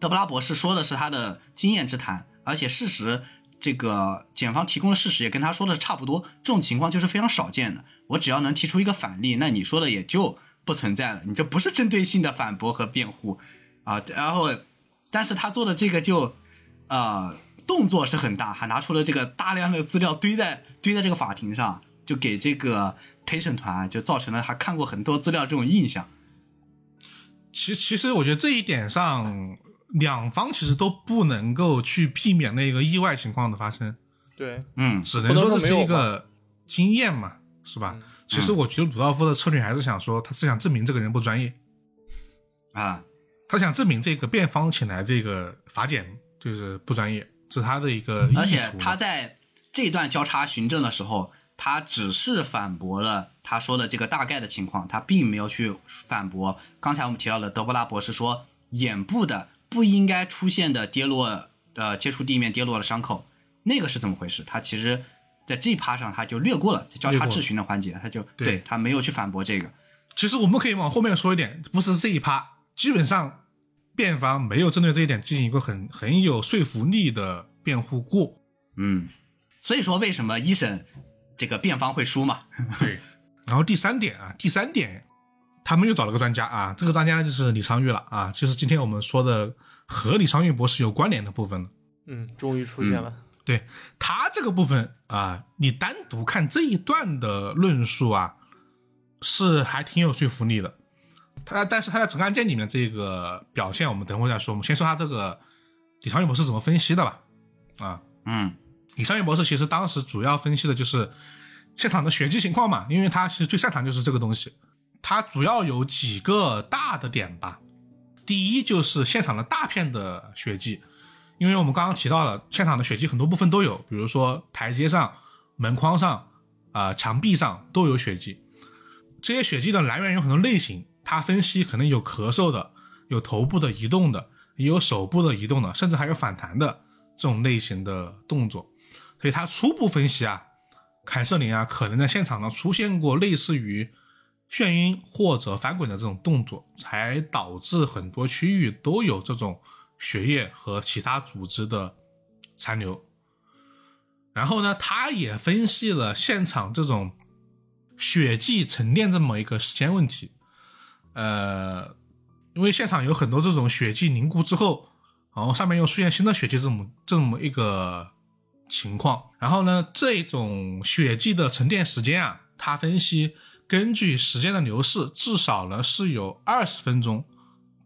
B: 德布拉博士说的是他的经验之谈，而且事实这个检方提供的事实也跟他说的差不多，这种情况就是非常少见的。我只要能提出一个反例，那你说的也就不存在了，你这不是针对性的反驳和辩护啊。然后，但是他做的这个就，呃，动作是很大，还拿出了这个大量的资料堆在堆在这个法庭上，就给这个陪审团就造成了他看过很多资料这种印象。
A: 其其实我觉得这一点上，两方其实都不能够去避免那个意外情况的发生，
C: 对，
B: 嗯。
A: 只能说这是一个经验嘛，是吧？其实我觉得鲁道夫的策略还是想说，他是想证明这个人不专业，
B: 啊，
A: 他想证明这个辩方请来这个法检就是不专业，这是他的一个意图。
B: 而且他在这段交叉询证的时候，他只是反驳了他说的这个大概的情况，他并没有去反驳。刚才我们提到的德布拉博士说眼部的不应该出现的跌落呃接触地面跌落的伤口，那个是怎么回事？他其实在这一趴上他就略过了，在交叉质询的环节，他就
A: 对
B: 对他没有去反驳这个。
A: 其实我们可以往后面说一点，不是这一趴，基本上辩方没有针对这一点进行一个很很有说服力的辩护过。
B: 嗯，所以说为什么一审这个辩方会输嘛？
A: 对，然后第三点啊，第三点，他们又找了个专家啊，这个专家就是李昌钰了啊，就是今天我们说的和李昌钰博士有关联的部分了。
C: 嗯，终于出现了，
A: 对他这个部分啊，你单独看这一段的论述啊，是还挺有说服力的。他但是他在整个案件里面这个表现，我们等会再说。我们先说他这个李昌钰博士怎么分析的吧。啊，
B: 嗯
A: 李昌钰博士其实当时主要分析的就是现场的血迹情况嘛，因为他其实最擅长就是这个东西。他主要有几个大的点吧。第一就是现场的大片的血迹，因为我们刚刚提到了现场的血迹很多部分都有，比如说台阶上、门框上、啊、墙壁上都有血迹。这些血迹的来源有很多类型，他分析可能有咳嗽的，有头部的移动的，也有手部的移动的，甚至还有反弹的这种类型的动作。所以他初步分析啊，凯瑟琳啊，可能在现场呢出现过类似于眩晕或者翻滚的这种动作，才导致很多区域都有这种血液和其他组织的残留。然后呢，他也分析了现场这种血迹沉淀这么一个时间问题。呃，因为现场有很多这种血迹凝固之后，然后上面又出现新的血迹，这么这么一个情况。然后呢，这种血迹的沉淀时间啊，他分析根据时间的流逝，至少呢是有二十分钟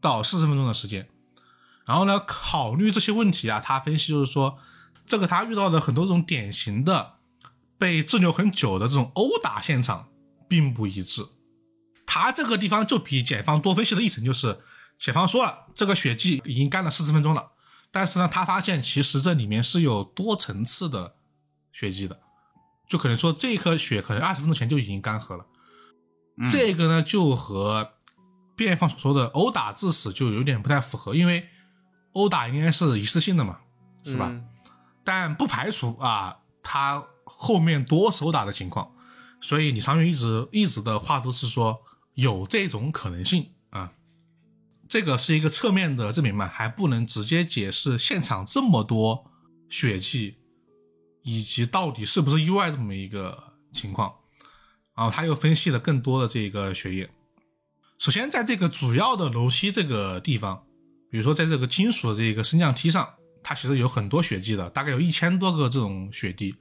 A: 到四十分钟的时间。然后呢，考虑这些问题啊，他分析就是说，这个他遇到的很多这种典型的被滞留很久的这种殴打现场并不一致。他这个地方就比检方多分析了一层，就是检方说了这个血迹已经干了四十分钟了，但是呢，他发现其实这里面是有多层次的血迹的，就可能说这颗血可能二十分钟前就已经干涸了。
B: 嗯
A: 这个呢就和辩方所说的殴打致死就有点不太符合，因为殴打应该是一次性的嘛，是吧？
C: 嗯
A: 但不排除啊，他后面多手打的情况，所以李长云一直一直的话都是说有这种可能性啊。这个是一个侧面的证明嘛，还不能直接解释现场这么多血迹，以及到底是不是意外这么一个情况。然后他又分析了更多的这个血液。首先，在这个主要的楼梯这个地方，比如说在这个金属的这个升降梯上，它其实有很多血迹的，大概有一千多个这种血滴。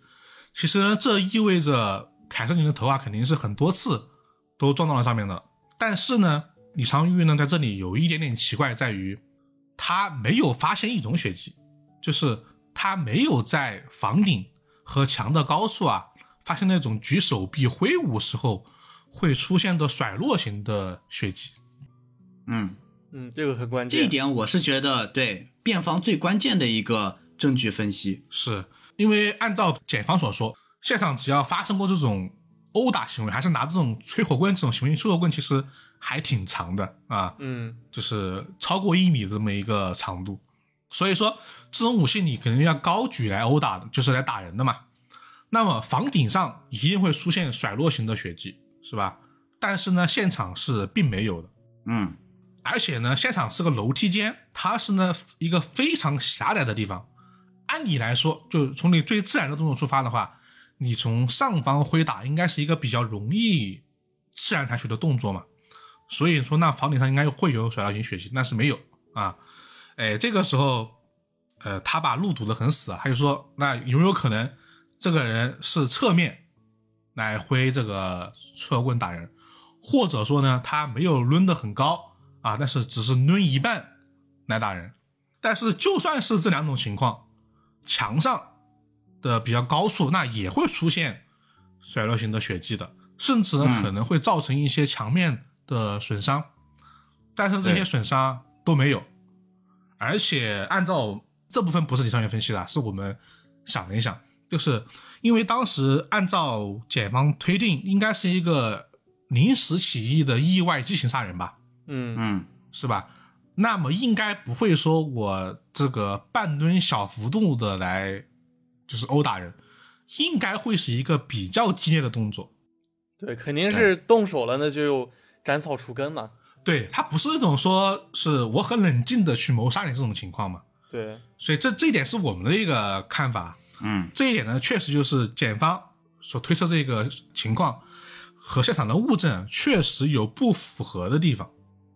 A: 其实呢，这意味着凯瑟琳的头啊肯定是很多次都撞到了上面的。但是呢，李昌钰呢在这里有一点点奇怪，在于他没有发现一种血迹，就是他没有在房顶和墙的高处啊发现那种举手臂挥舞时候会出现的甩落型的血迹。
B: 嗯，
C: 嗯，这个很关键。
B: 这一点我是觉得对辩方最关键的一个证据分析。
A: 是因为按照检方所说，现场只要发生过这种殴打行为，还是拿这种吹火棍这种行为，吹火棍其实还挺长的啊，
C: 嗯
A: 就是超过一米的这么一个长度。所以说，这种武器你肯定要高举来殴打的，就是来打人的嘛。那么房顶上一定会出现甩落型的血迹，是吧？但是呢，现场是并没有的。
B: 嗯
A: 而且呢，现场是个楼梯间，它是呢一个非常狭窄的地方。按理来说，就从你最自然的动作出发的话，你从上方挥打应该是一个比较容易自然采取的动作嘛。所以说，那房顶上应该会有甩落型血迹，但是没有啊。哎，这个时候，呃，他把路堵得很死啊，他就说，那有没有可能这个人是侧面来挥这个侧棍打人，或者说呢，他没有抡得很高啊，但是只是抡一半来打人。但是就算是这两种情况，墙上的比较高处，那也会出现甩落型的血迹的，甚至呢
B: 嗯
A: 可能会造成一些墙面的损伤。但是这些损伤都没有，而且按照这部分不是李尚元分析的，是我们想了一想，就是因为当时按照检方推定，应该是一个临时起意的意外激情杀人吧，
C: 嗯
B: 嗯
A: 是吧？那么应该不会说我这个半蹲小幅度的来就是殴打人，应该会是一个比较激烈的动作。
C: 对，肯定是动手了，那就斩草除根嘛。
A: 对他不是那种说是我很冷静的去谋杀你这种情况嘛，
C: 对，
A: 所以这这一点是我们的一个看法。
B: 嗯
A: 这一点呢，确实就是检方所推测这个情况和现场的物证确实有不符合的地方。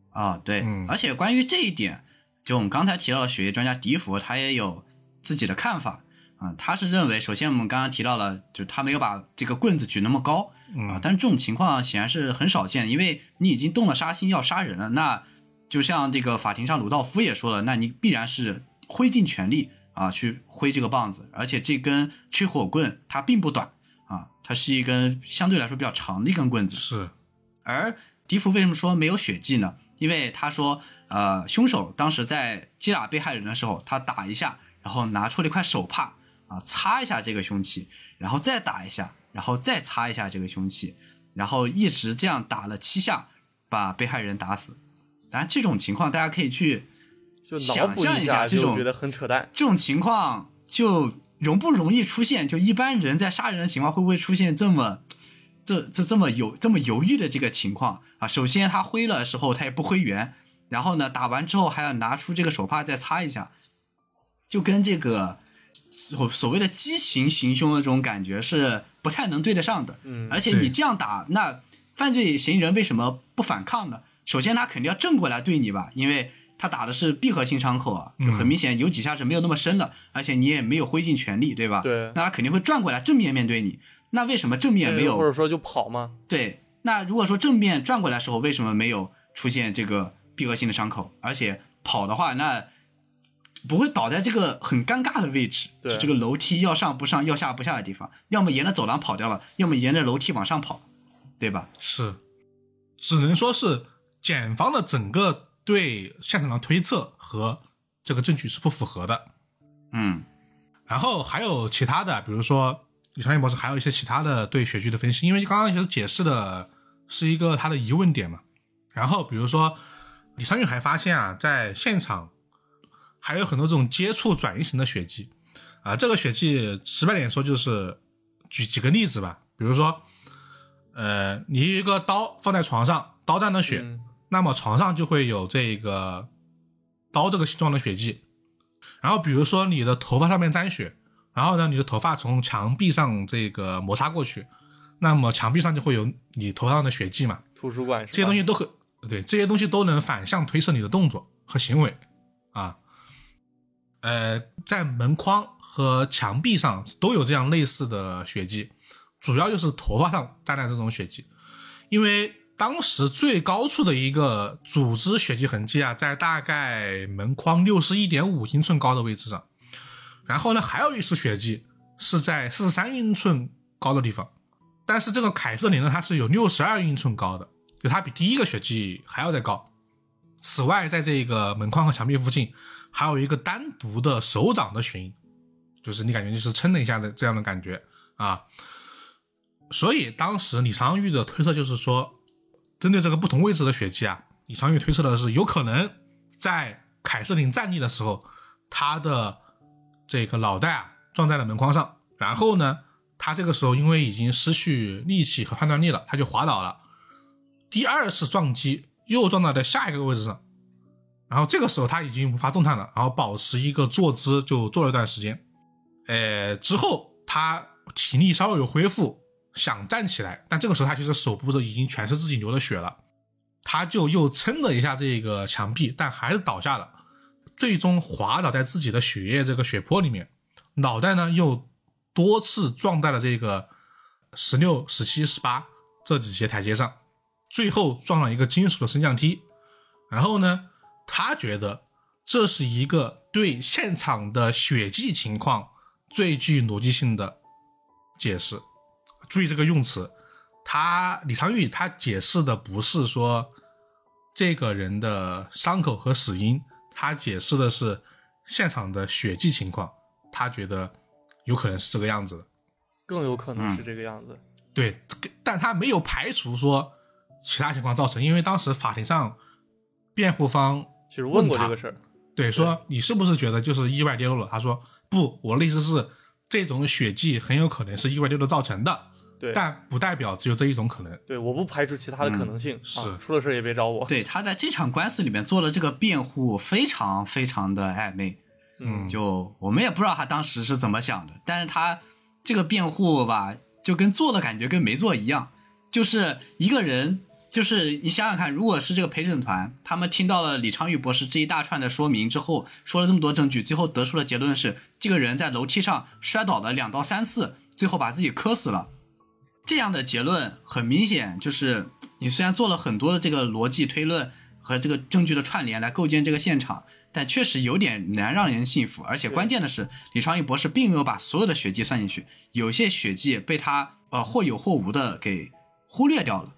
B: 啊对，
A: 嗯
B: 而且关于这一点，就我们刚才提到的血液专家迪福，他也有自己的看法啊。他是认为，首先我们刚刚提到了，就是他没有把这个棍子举那么高啊，但是这种情况显然是很少见，因为你已经动了杀心要杀人了，那就像这个法庭上鲁道夫也说了，那你必然是挥尽全力啊去挥这个棒子，而且这根吹火棍它并不短啊，它是一根相对来说比较长的一根棍子。
A: 是，
B: 而迪福为什么说没有血迹呢？因为他说，呃，凶手当时在击打被害人的时候，他打一下，然后拿出了一块手帕啊，擦一下这个凶器，然后再打一下，然后再擦一下这个凶器，然后一直这样打了七下，把被害人打死。当然，这种情况大家可以去
C: 就脑
B: 想象一
C: 下
B: 下这种
C: 就觉得很扯淡。
B: 这种情况就容不容易出现？就一般人在杀人的情况会不会出现这么这这这么有这么犹豫的这个情况啊？首先他挥了时候他也不挥圆，然后呢打完之后还要拿出这个手帕再擦一下，就跟这个所所谓的激情行凶的这种感觉是不太能对得上的。
C: 嗯
B: 而且你这样打，那犯罪嫌疑人为什么不反抗呢？首先他肯定要正过来对你吧，因为他打的是闭合性伤口啊，就很明显有几下是没有那么深的，而且你也没有挥尽全力，对吧？
C: 对
B: 那他肯定会转过来正面面对你。那为什么正面没有
C: 或者说就跑吗，
B: 对，那如果说正面转过来的时候，为什么没有出现这个闭合性的伤口？而且跑的话，那不会倒在这个很尴尬的位置，
C: 对
B: 就这个楼梯要上不上，要下不下的地方，要么沿着走廊跑掉了，要么沿着楼梯往上跑，对吧？
A: 是，只能说是检方的整个对现场的推测和这个证据是不符合的。
B: 嗯
A: 然后还有其他的，比如说李长义博士还有一些其他的对血迹的分析，因为刚刚其实解释的是一个他的疑问点嘛。然后比如说李昌钰还发现啊，在现场还有很多这种接触转移型的血迹啊、这个血迹直白点说就是举几个例子吧，比如说呃，你有一个刀放在床上，刀沾了血，
C: 嗯
A: 那么床上就会有这个刀这个形状的血迹。然后比如说你的头发上面沾血，然后呢，你的头发从墙壁上这个摩擦过去，那么墙壁上就会有你头上的血迹嘛。
C: 图书馆
A: 这些东西都可对，这些东西都能反向推测你的动作和行为啊。呃，在门框和墙壁上都有这样类似的血迹，主要就是头发上沾的这种血迹，因为当时最高处的一个组织血迹痕迹啊，在大概门框六十一点五英寸高的位置上，然后呢，还有一处血迹是在四十三英寸高的地方，但是这个凯瑟琳呢，它是有六十二英寸高的，就它比第一个血迹还要再高。此外，在这个门框和墙壁附近，还有一个单独的手掌的血印，就是你感觉就是撑了一下的这样的感觉啊。所以当时李昌钰的推测就是说，针对这个不同位置的血迹啊，李昌钰推测的是有可能在凯瑟琳站立的时候，他的这个脑袋啊撞在了门框上，然后呢，他这个时候因为已经失去力气和判断力了，他就滑倒了。第二次撞击又撞到了下一个位置上，然后这个时候他已经无法动弹了，然后保持一个坐姿就坐了一段时间。呃，之后他体力稍微有恢复，想站起来，但这个时候他其实手部都已经全是自己流的血了，他就又撑了一下这个墙壁，但还是倒下了，最终滑倒在自己的血液这个血泊里面，脑袋呢又多次撞在了这个十六、十七、十八这几节台阶上，最后撞了一个金属的升降梯。然后呢，他觉得这是一个对现场的血迹情况最具逻辑性的解释。注意这个用词，他李昌钰他解释的不是说这个人的伤口和死因，他解释的是现场的血迹情况。他觉得有可能是这个样子的。
C: 更有可能是这个样子。
A: 对，但他没有排除说其他情况造成，因为当时法庭上辩护方
C: 其实问过这个事儿，
A: 对说你是不是觉得就是意外跌落了？他说不，我的意思是这种血迹很有可能是意外跌落造成的，
C: 对
A: 但不代表只有这一种可能。
C: 对，我不排除其他的可能性。
A: 是
C: 啊，出了事也别找我。
B: 对，他在这场官司里面做的这个辩护非常非常的暧昧，
C: 嗯，
B: 就我们也不知道他当时是怎么想的，但是他这个辩护吧，就跟做的感觉跟没做一样，就是一个人，就是你想想看，如果是这个陪审团，他们听到了李昌钰博士这一大串的说明之后，说了这么多证据，最后得出的结论是，这个人在楼梯上摔倒了两到三次，最后把自己磕死了。这样的结论很明显，就是你虽然做了很多的这个逻辑推论和这个证据的串联来构建这个现场，但确实有点难让人信服。而且关键的是，李昌钰博士并没有把所有的血迹算进去，有些血迹被他呃或有或无的给忽略掉了。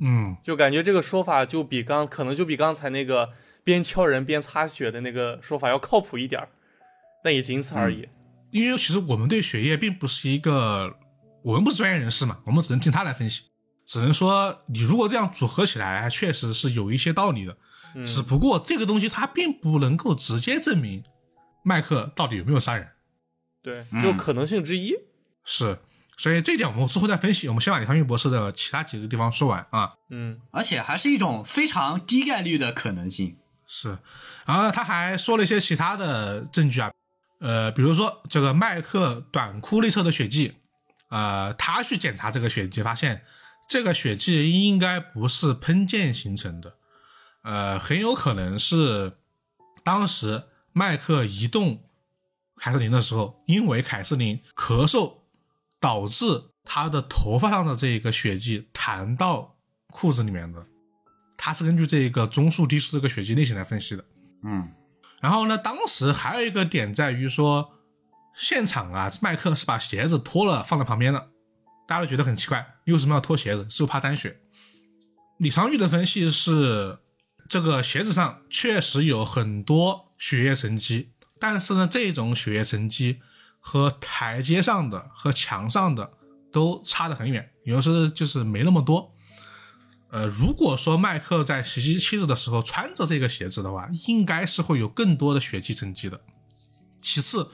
A: 嗯，
C: 就感觉这个说法就比刚可能就比刚才那个边敲人边擦血的那个说法要靠谱一点儿，但也仅此而已。
A: 因为其实我们对血液并不是一个，我们不是专业人士嘛，我们只能听他来分析，只能说你如果这样组合起来，确实是有一些道理的。只不过这个东西它并不能够直接证明麦克到底有没有杀人。
C: 对，
B: 嗯
C: 就可能性之一。
A: 是，所以这一点我们之后再分析。我们先把李昌钰博士的其他几个地方说完啊。
C: 嗯，
B: 而且还是一种非常低概率的可能性。
A: 是，然后呢，他还说了一些其他的证据啊，呃，比如说这个麦克短裤内侧的血迹，呃，他去检查这个血迹，发现这个血迹应该不是喷溅形成的，呃，很有可能是当时麦克移动凯瑟琳的时候，因为凯瑟琳咳嗽导致他的头发上的这个血迹弹到裤子里面的。他是根据这个中速低速这个血迹类型来分析的。
B: 嗯
A: 然后呢，当时还有一个点在于说，现场啊，麦克是把鞋子脱了放在旁边的，大家都觉得很奇怪，你为什么要脱鞋子？是不是怕沾血？李长玉的分析是，这个鞋子上确实有很多血液沉积，但是呢，这种血液沉积和台阶上的和墙上的都差得很远，有的是就是没那么多。呃，如果说麦克在袭击妻子的时候穿着这个鞋子的话，应该是会有更多的血迹沉积的。其次，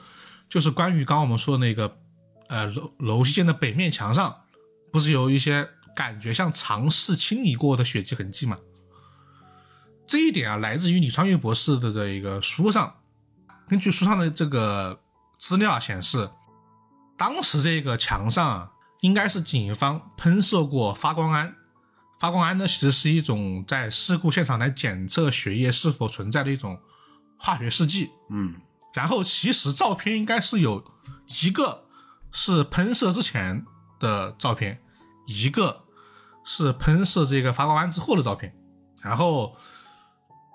A: 就是关于刚刚我们说的那个，呃，楼楼梯间的北面墙上，不是有一些感觉像尝试清理过的血迹痕迹吗？这一点啊，来自于李川玉博士的这一个书上，根据书上的这个资料显示，当时这个墙上啊，应该是警方喷射过发光胺。发光胺呢，其实是一种在事故现场来检测血液是否存在的一种化学试剂。
B: 嗯
A: 然后其实照片应该是有一个是喷射之前的照片，一个是喷射这个发光胺之后的照片。然后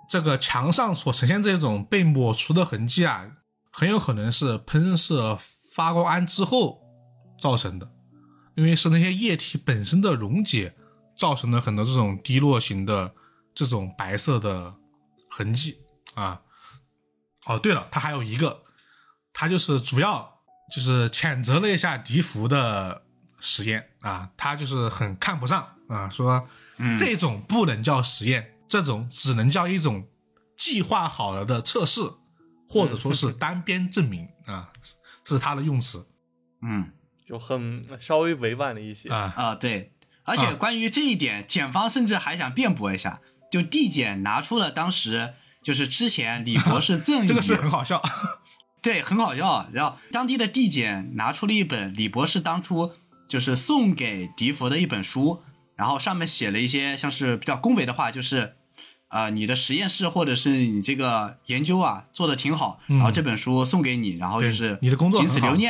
A: 这个墙上所呈现这种被抹除的痕迹啊，很有可能是喷射发光胺之后造成的，因为是那些液体本身的溶解造成了很多这种滴落型的这种白色的痕迹啊。哦，对了，他还有一个，他就是主要就是谴责了一下笛福的实验啊，他就是很看不上啊，说
B: 嗯
A: 这种不能叫实验，这种只能叫一种计划好了的测试，或者说是 单边证明啊，这是他的用词
B: 嗯
C: 就很稍微委婉了一些。
A: 啊。
B: 啊对，而且关于这一点，检方甚至还想辩驳一下，就地检拿出了当时就是之前李博士赠予
A: 这个是很好笑，
B: 对，很好笑。然后当地的地检拿出了一本李博士当初就是送给迪佛的一本书，然后上面写了一些像是比较恭维的话，就是呃你的实验室或者是你这个研究啊做的挺好，然后这本书送给你，然后就是
A: 你的工作
B: 仅此留念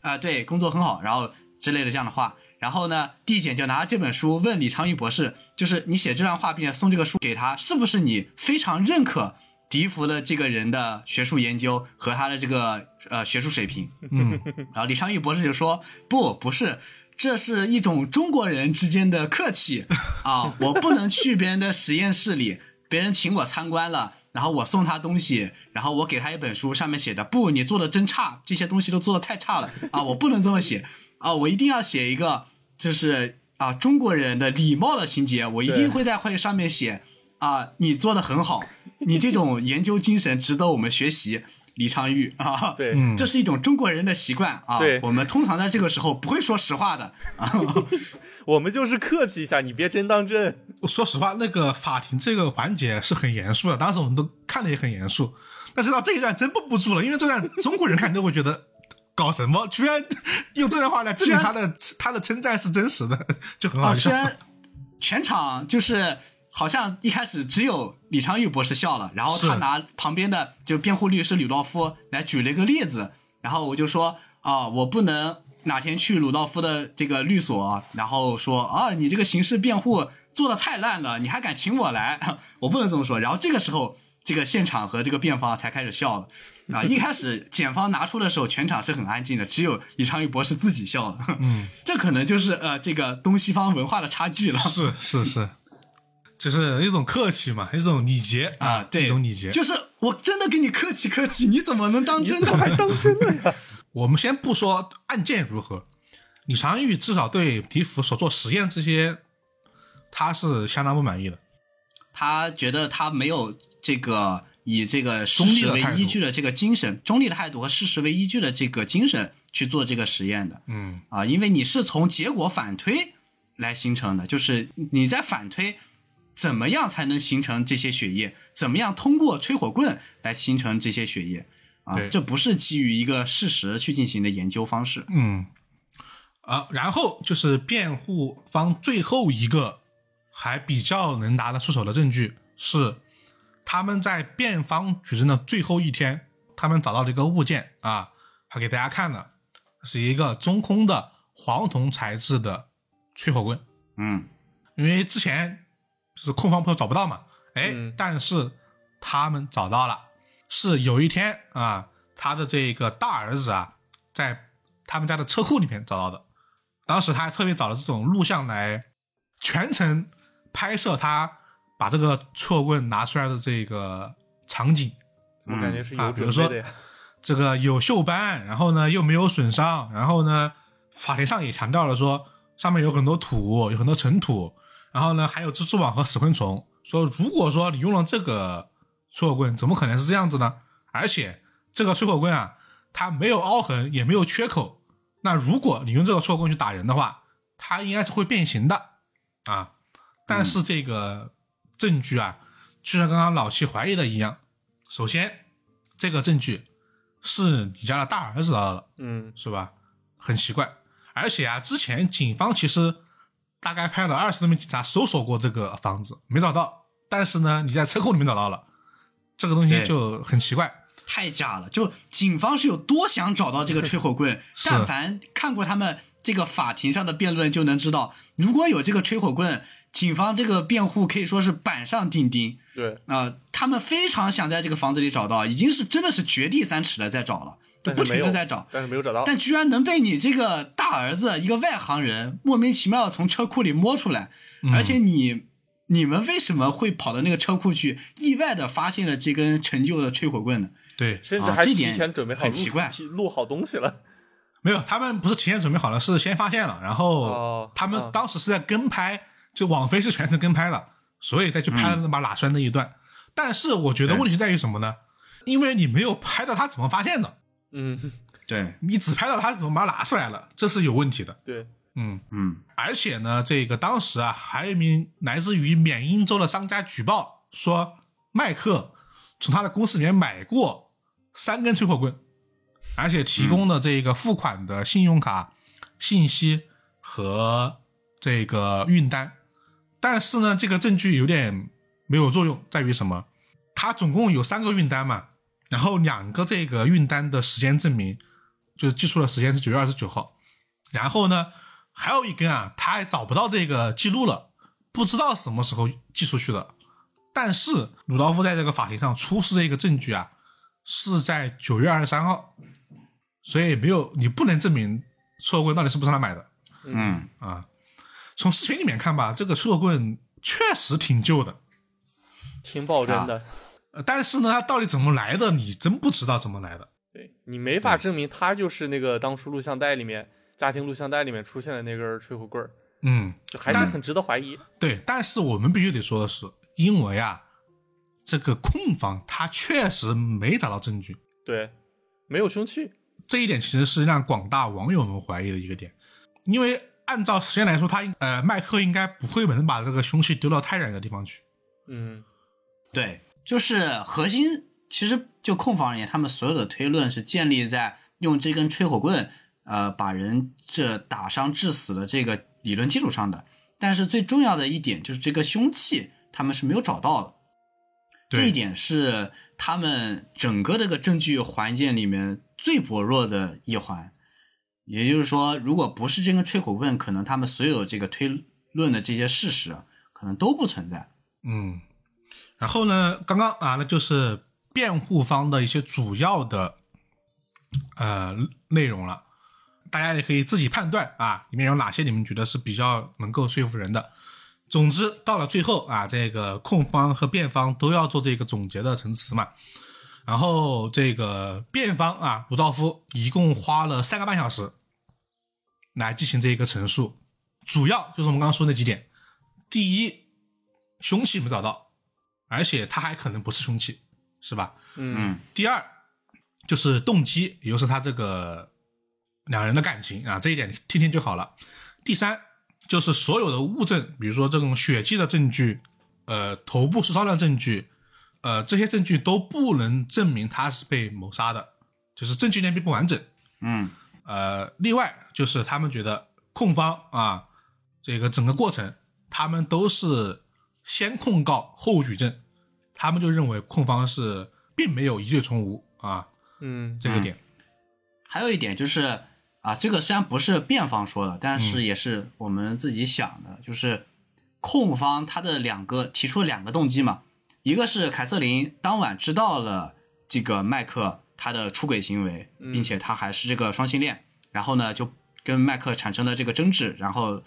B: 啊、对，工作很好，然后之类的这样的话。然后呢，递检就拿这本书问李昌钰博士，就是你写这段话并且送这个书给他，是不是你非常认可笛福的这个人的学术研究和他的这个呃学术水平？
A: 嗯，
B: 然后李昌钰博士就说：“不，不是，这是一种中国人之间的客气啊！我不能去别人的实验室里，别人请我参观了，然后我送他东西，然后我给他一本书，上面写着不，你做的真差，这些东西都做的太差了啊！我不能这么写啊！我一定要写一个，就是啊中国人的礼貌的情节，我一定会在会上面写啊，你做的很好，你这种研究精神值得我们学习。”李昌钰啊，
C: 对
A: 嗯
B: 这是一种中国人的习惯啊。
C: 对
B: 我们通常在这个时候不会说实话的啊。
C: 我们就是客气一下，你别真当真。
A: 说实话，那个法庭这个环节是很严肃的，当时我们都看的也很严肃，但是到这一段真绷不住了，因为这段中国人看都会觉得搞什么，居然 用这段话来证明他的他的称赞是真实的，就很好
B: 啊，
A: 笑
B: 虽。然全场就是好像一开始只有李昌钰博士笑了，然后他拿旁边的就辩护律师吕道夫来举了一个例子，然后我就说啊，我不能哪天去鲁道夫的这个律所，然后说啊，你这个刑事辩护做的太烂了，你还敢请我来？我不能这么说。然后这个时候，这个现场和这个辩方才开始笑了。啊，一开始检方拿出的时候，全场是很安静的，只有李昌钰博士自己笑了。嗯，这可能就是呃这个东西方文化的差距了。
A: 是是是，就是一种客气嘛，一种礼节
B: 啊，对，
A: 一种礼节。
B: 就是我真的跟你客气客气，你怎么能当真的？
C: 还当真的呀？
A: 我们先不说案件如何，李昌钰至少对迪福所做实验这些，他是相当不满意的。
B: 他觉得他没有这个以这个事
A: 中立
B: 实为依据的这个精神，中立的态度和事实为依据的这个精神去做这个实验的
A: 嗯
B: 啊，因为你是从结果反推来形成的，就是你在反推怎么样才能形成这些血液，怎么样通过吹火棍来形成这些血液啊，这不是基于一个事实去进行的研究方式。
A: 嗯，啊，然后就是辩护方最后一个还比较能拿得出手的证据是，他们在辩方举证的最后一天，他们找到了一个物件啊，还给大家看了，是一个中空的黄铜材质的吹火棍。
B: 嗯
A: 因为之前就是控方不是找不到嘛，哎，
C: 嗯
A: 但是他们找到了，是有一天啊，他的这个大儿子啊，在他们家的车库里面找到的。当时他还特别找了这种录像来全程拍摄他把这个吹火棍拿出来的这个场景，
C: 怎么感觉是有
A: 啊比如说
C: 准备的呀？
A: 这个有锈斑，然后呢又没有损伤，然后呢法庭上也强调了说上面有很多土，有很多尘土，然后呢还有蜘蛛网和死昆虫，说如果说你用了这个吹火棍，怎么可能是这样子呢？而且这个吹口棍啊，它没有凹痕，也没有缺口，那如果你用这个吹火棍去打人的话，它应该是会变形的啊。但是这个证据啊，就像刚刚老七怀疑的一样，首先这个证据是你家的大儿子找到的，
C: 嗯
A: 是吧？很奇怪。而且啊，之前警方其实大概派了二十多名警察搜索过这个房子，没找到。但是呢，你在车库里面找到了，这个东西就很奇怪。
B: 太假了！就警方是有多想找到这个吹火棍，但凡看过他们这个法庭上的辩论，就能知道，如果有这个吹火棍，警方这个辩护可以说是板上钉钉。
C: 对，
B: 啊、他们非常想在这个房子里找到，已经是真的是掘地三尺的在找了，就不停的在找，
C: 但是没有找到。
B: 但居然能被你这个大儿子一个外行人莫名其妙的从车库里摸出来，
A: 嗯。
B: 而且你你们为什么会跑到那个车库去，意外的发现了这根陈旧的吹火棍呢？
A: 对，
C: 甚至还提前准备好录
B: 很奇怪。
C: 录好东西了。
A: 没有，他们不是提前准备好了，是先发现了，然后
C: 哦
A: 他们
C: 哦
A: 当时是在跟拍，就网飞是全程跟拍的，所以再去拍了那把拉栓那一段。但是我觉得问题在于什么呢？因为你没有拍到他怎么发现的，
C: 嗯，
B: 对，
A: 你只拍到他怎么把它拿出来了，这是有问题的。
C: 对，
A: 嗯，
B: 嗯。
A: 而且呢，这个当时啊，还有一名来自于缅因州的商家举报说，麦克从他的公司里面买过三根吹火棍，而且提供的这个付款的信用卡信息和这个运单。但是呢，这个证据有点没有作用，在于什么？他总共有三个运单嘛，然后两个这个运单的时间证明，就是寄出的时间是九月二十九号，然后呢，还有一根啊，他还找不到这个记录了，不知道什么时候寄出去的。但是鲁道夫在这个法庭上出示这个证据啊，是在九月二十三号，所以没有你不能证明吹火棍到底是不是他买的
B: 嗯，
A: 啊。从视频里面看吧，这个吹火棍确实挺旧的，
C: 挺保真的。
A: 呃但是呢，它到底怎么来的，你真不知道怎么来的。
C: 对你没法证明它就是那个当初录像带里面家庭录像带里面出现的那根吹火棍儿，
A: 嗯，
C: 就还是很值得怀疑。
A: 对，但是我们必须得说的是，因为啊，这个控方他确实没找到证据，
C: 对，没有凶器。
A: 这一点其实是让广大网友们怀疑的一个点，因为按照时间来说，他应呃麦克应该不会能把这个凶器丢到太远的地方去。
C: 嗯，
B: 对，就是核心，其实就控方而言，他们所有的推论是建立在用这根吹火棍，呃，把人这打伤致死的这个理论基础上的。但是最重要的一点就是这个凶器他们是没有找到的，这一点是他们整个这个证据环节里面最薄弱的一环。也就是说，如果不是这个吹口问，可能他们所有这个推论的这些事实可能都不存在。
A: 嗯，然后呢，刚刚啊，那就是辩护方的一些主要的呃内容了，大家也可以自己判断啊，里面有哪些你们觉得是比较能够说服人的。总之，到了最后啊，这个控方和辩方都要做这个总结的陈词嘛。然后这个辩方啊，鲁道夫一共花了三个半小时来进行这一个陈述，主要就是我们刚刚说那几点。第一，凶器没找到，而且他还可能不是凶器，是吧？
C: 嗯
B: 嗯
A: 第二就是动机，也就是他这个两人的感情啊，这一点听听就好了。第三就是所有的物证，比如说这种血迹的证据，呃，头部受伤的证据，呃，这些证据都不能证明他是被谋杀的，就是证据链并不完整。
B: 嗯
A: 呃，另外就是他们觉得控方啊，这个整个过程他们都是先控告后举证，他们就认为控方是并没有疑罪从无啊，
C: 嗯
A: 这个点。
B: 还有一点就是啊，这个虽然不是辩方说的，但
A: 嗯
B: 是也是我们自己想的，就是控方他的两个提出了两个动机嘛，一个是凯瑟琳当晚知道了这个麦克他的出轨行为，并且他还是这个双性恋，然后呢就跟麦克产生了这个争执，然后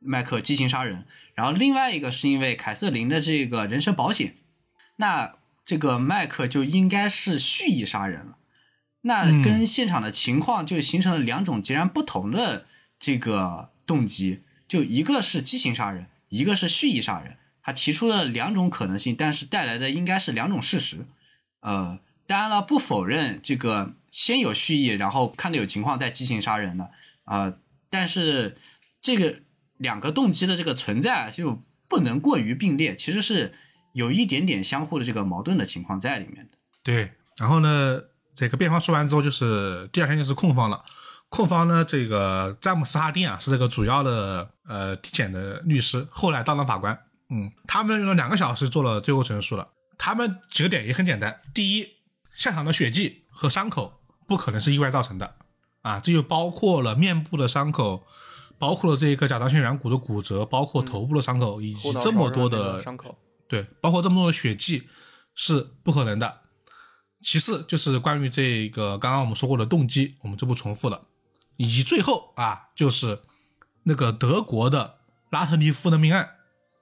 B: 麦克激情杀人，然后另外一个是因为凯瑟琳的这个人身保险，那这个麦克就应该是蓄意杀人了。那跟现场的情况就形成了两种截然不同的这个动机，就一个是激情杀人，一个是蓄意杀人。他提出了两种可能性，但是带来的应该是两种事实。呃，当然了，不否认这个先有蓄意，然后看到有情况再激情杀人的啊、但是这个两个动机的这个存在就不能过于并列，其实是有一点点相互的这个矛盾的情况在里面的。
A: 对，然后呢，这个辩方说完之后，就是第二天就是控方了。控方呢，这个詹姆斯哈丁啊是这个主要的呃体检的律师，后来当了法官。嗯，他们用了两个小时做了最后陈述了。他们几个点也很简单：第一，现场的血迹和伤口不可能是意外造成的啊，这就包括了面部的伤口，包括了这一个甲状腺软骨的骨折，包括头部的伤口，以及这么多的
C: 伤口，
A: 对，包括这么多的血迹是不可能的。其次就是关于这个刚刚我们说过的动机，我们就不重复了。以及最后啊，就是那个德国的拉特利夫的命案，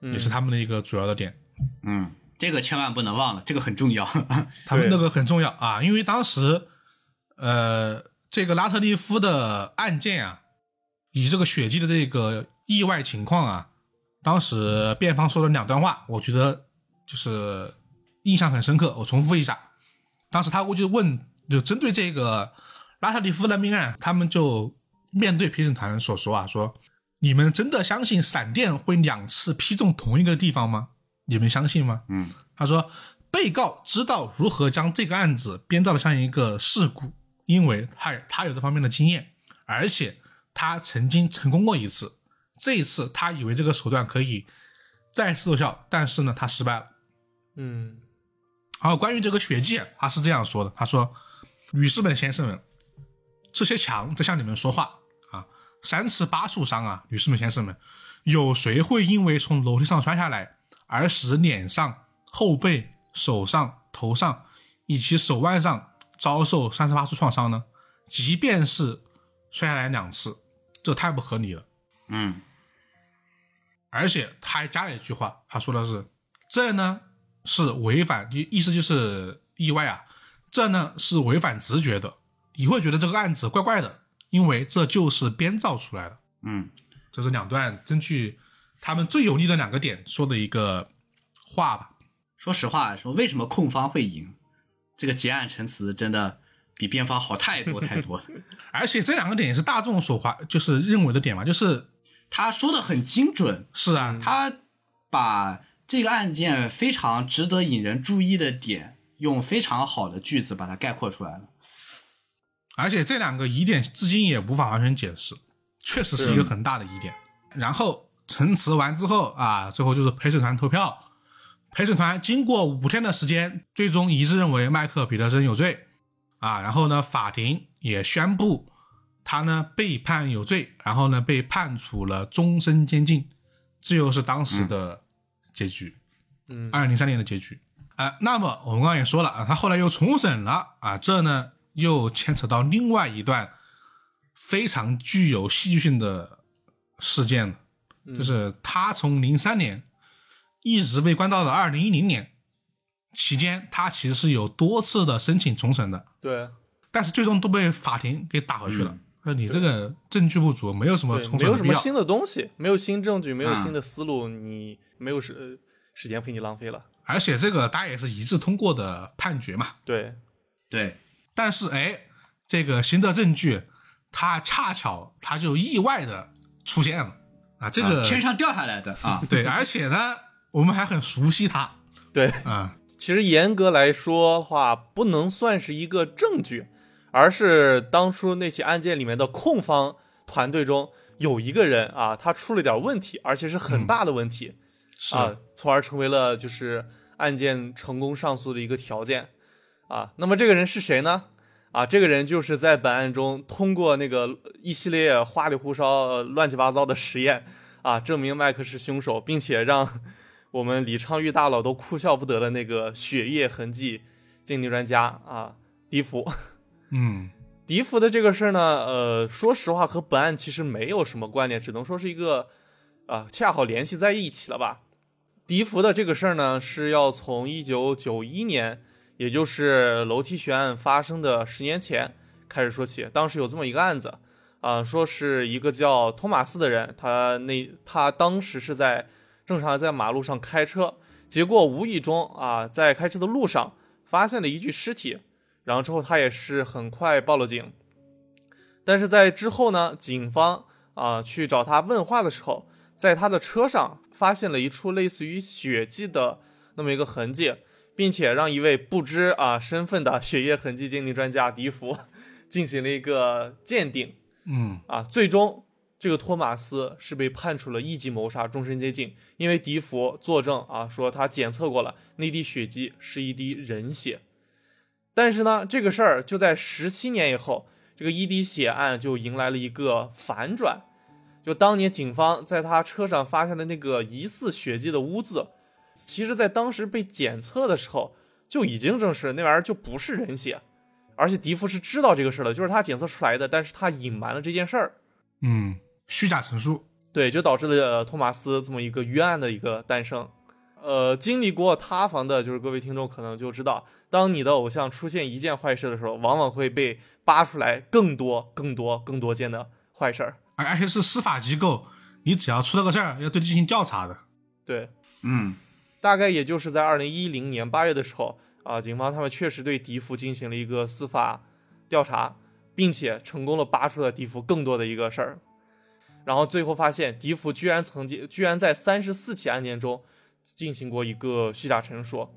A: 也是他们的一个主要的点。
B: 嗯，这个千万不能忘了，这个很重要。
A: 他们那个很重要啊，因为当时，呃，这个拉特利夫的案件啊，以这个血迹的这个意外情况啊，当时辩方说了两段话，我觉得就是印象很深刻。我重复一下，当时他就问，就针对这个拉特利夫的命案，他们就面对陪审团所说啊，说你们真的相信闪电会两次劈中同一个地方吗？你们相信吗？
B: 嗯
A: 他说，被告知道如何将这个案子编造的像一个事故，因为他他有这方面的经验，而且他曾经成功过一次。这一次他以为这个手段可以再次奏效，但是呢，他失败了。
C: 嗯
A: 然后关于这个血迹，他是这样说的：“他说，女士们、先生们，这些墙在向你们说话啊！三次八处伤啊，女士们、先生们，有谁会因为从楼梯上摔下来而使脸上、后背、手上、头上以及手腕上遭受三十八处创伤呢？即便是摔下来两次，这太不合理了。
B: 嗯
A: 而且他还加了一句话，他说的是：“这呢是违反，意意思就是意外啊，这呢是违反直觉的。你会觉得这个案子怪怪的，因为这就是编造出来的。
B: 嗯
A: 这是两段根据他们最有利的两个点说的一个话吧。
B: 说实话，说为什么控方会赢，这个结案陈词真的比辩方好太多太多了。
A: 而且这两个点也是大众所怀就是认为的点嘛，就是
B: 他说的很精准，
A: 是啊，
B: 他把这个案件非常值得引人注意的点，用非常好的句子把它概括出来了。
A: 而且这两个疑点至今也无法完全解释，确实是一个很大的疑点。然后陈词完之后啊，最后就是陪审团投票。陪审团经过五天的时间，最终一致认为麦克彼得森有罪啊。然后呢，法庭也宣布他呢被判有罪，然后呢被判处了终身监禁。这又是当时的结局，
C: 嗯
A: 二零零三年的结局。啊、那么我们刚刚也说了啊，他后来又重审了啊，这呢又牵扯到另外一段非常具有戏剧性的事件了，就是他从零三年一直被关到了二零一零年，期间他其实是有多次的申请重审的，
C: 对
A: 但是最终都被法庭给打回去了。那你这个证据不足，没有什么，重。
C: 没有什么新的东西，没有新证据，没有
B: 啊
C: 新的思路，你没有时时间陪你浪费了。
A: 而且这个大家也是一致通过的判决嘛。
C: 对，
B: 对，
A: 但是哎，这个新的证据，它恰巧它就意外的出现了啊，这个、
B: 啊天上掉下来的啊，
A: 对，而且呢，我们还很熟悉它
C: 对，
A: 啊，
C: 其实严格来说的话，不能算是一个证据，而是当初那起案件里面的控方团队中有一个人啊，他出了点问题，而且是很大的问题、
A: 是、
C: 啊，从而成为了就是案件成功上诉的一个条件啊。那么这个人是谁呢？啊，这个人就是在本案中通过那个一系列花里胡哨、呃乱七八糟的实验啊，证明麦克是凶手，并且让我们李昌钰大佬都哭笑不得的那个血液痕迹鉴定专家啊，迪福。
A: 嗯
C: 迪福的这个事儿呢，呃，说实话和本案其实没有什么关联，只能说是一个啊、恰好联系在一起了吧。迪福的这个事儿呢，是要从一九九一年，也就是楼梯悬案发生的十年前开始说起。当时有这么一个案子，啊、说是一个叫托马斯的人，他那他当时是在正常在马路上开车，结果无意中啊，在开车的路上发现了一具尸体。然后之后他也是很快报了警，但是在之后呢，警方啊、去找他问话的时候，在他的车上发现了一处类似于血迹的那么一个痕迹，并且让一位不知啊身份的血液痕迹鉴定专家迪福 进行了一个鉴定
A: 嗯
C: 啊，最终这个托马斯是被判处了一级谋杀，终身监禁，因为迪福作证啊说他检测过了那滴血迹是一滴人血。但是呢，这个事儿就在十七年以后，这个一滴血案就迎来了一个反转。就当年警方在他车上发现的那个疑似血迹的污渍，其实在当时被检测的时候就已经证实那玩意儿就不是人血，而且迪夫是知道这个事儿的，就是他检测出来的，但是他隐瞒了这件事儿。
A: 嗯，虚假陈述，
C: 对，就导致了呃托马斯这么一个冤案的一个诞生。呃，经历过塌房的，就是各位听众可能就知道，当你的偶像出现一件坏事的时候，往往会被扒出来更多、更多、更多件的坏事儿。
A: 而而且是司法机构，你只要出了个事儿，要对他进行调查的。
C: 对，
B: 嗯，
C: 大概也就是在二零一零年八月的时候啊，警方他们确实对迪福进行了一个司法调查，并且成功的扒出了迪福更多的一个事儿。然后最后发现，迪福居然曾经居然在三十四起案件中进行过一个虚假陈述，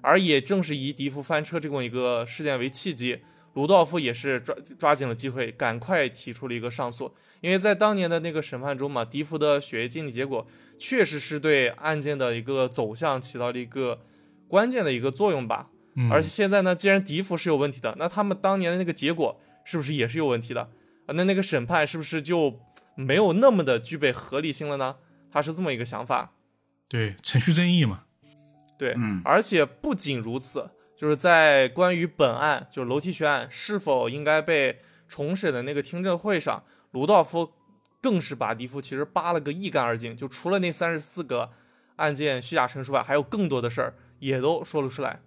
C: 而也正是以迪福翻车这么一个事件为契机，卢道夫也是抓抓紧了机会，赶快提出了一个上诉。因为在当年的那个审判中嘛，迪福的血液鉴定结果确实是对案件的一个走向起到了一个关键的一个作用吧。
A: 嗯，
C: 而且现在呢，既然迪福是有问题的，那他们当年的那个结果是不是也是有问题的啊？那那个审判是不是就没有那么的具备合理性了呢？他是这么一个想法。
A: 对程序正义嘛，
C: 对，
B: 嗯
C: 而且不仅如此，就是在关于本案，就是楼梯悬案是否应该被重审的那个听证会上，卢道夫更是把迪夫其实扒了个一干二净，就除了那三十四个案件虚假陈述外，还有更多的事儿也都说了出来。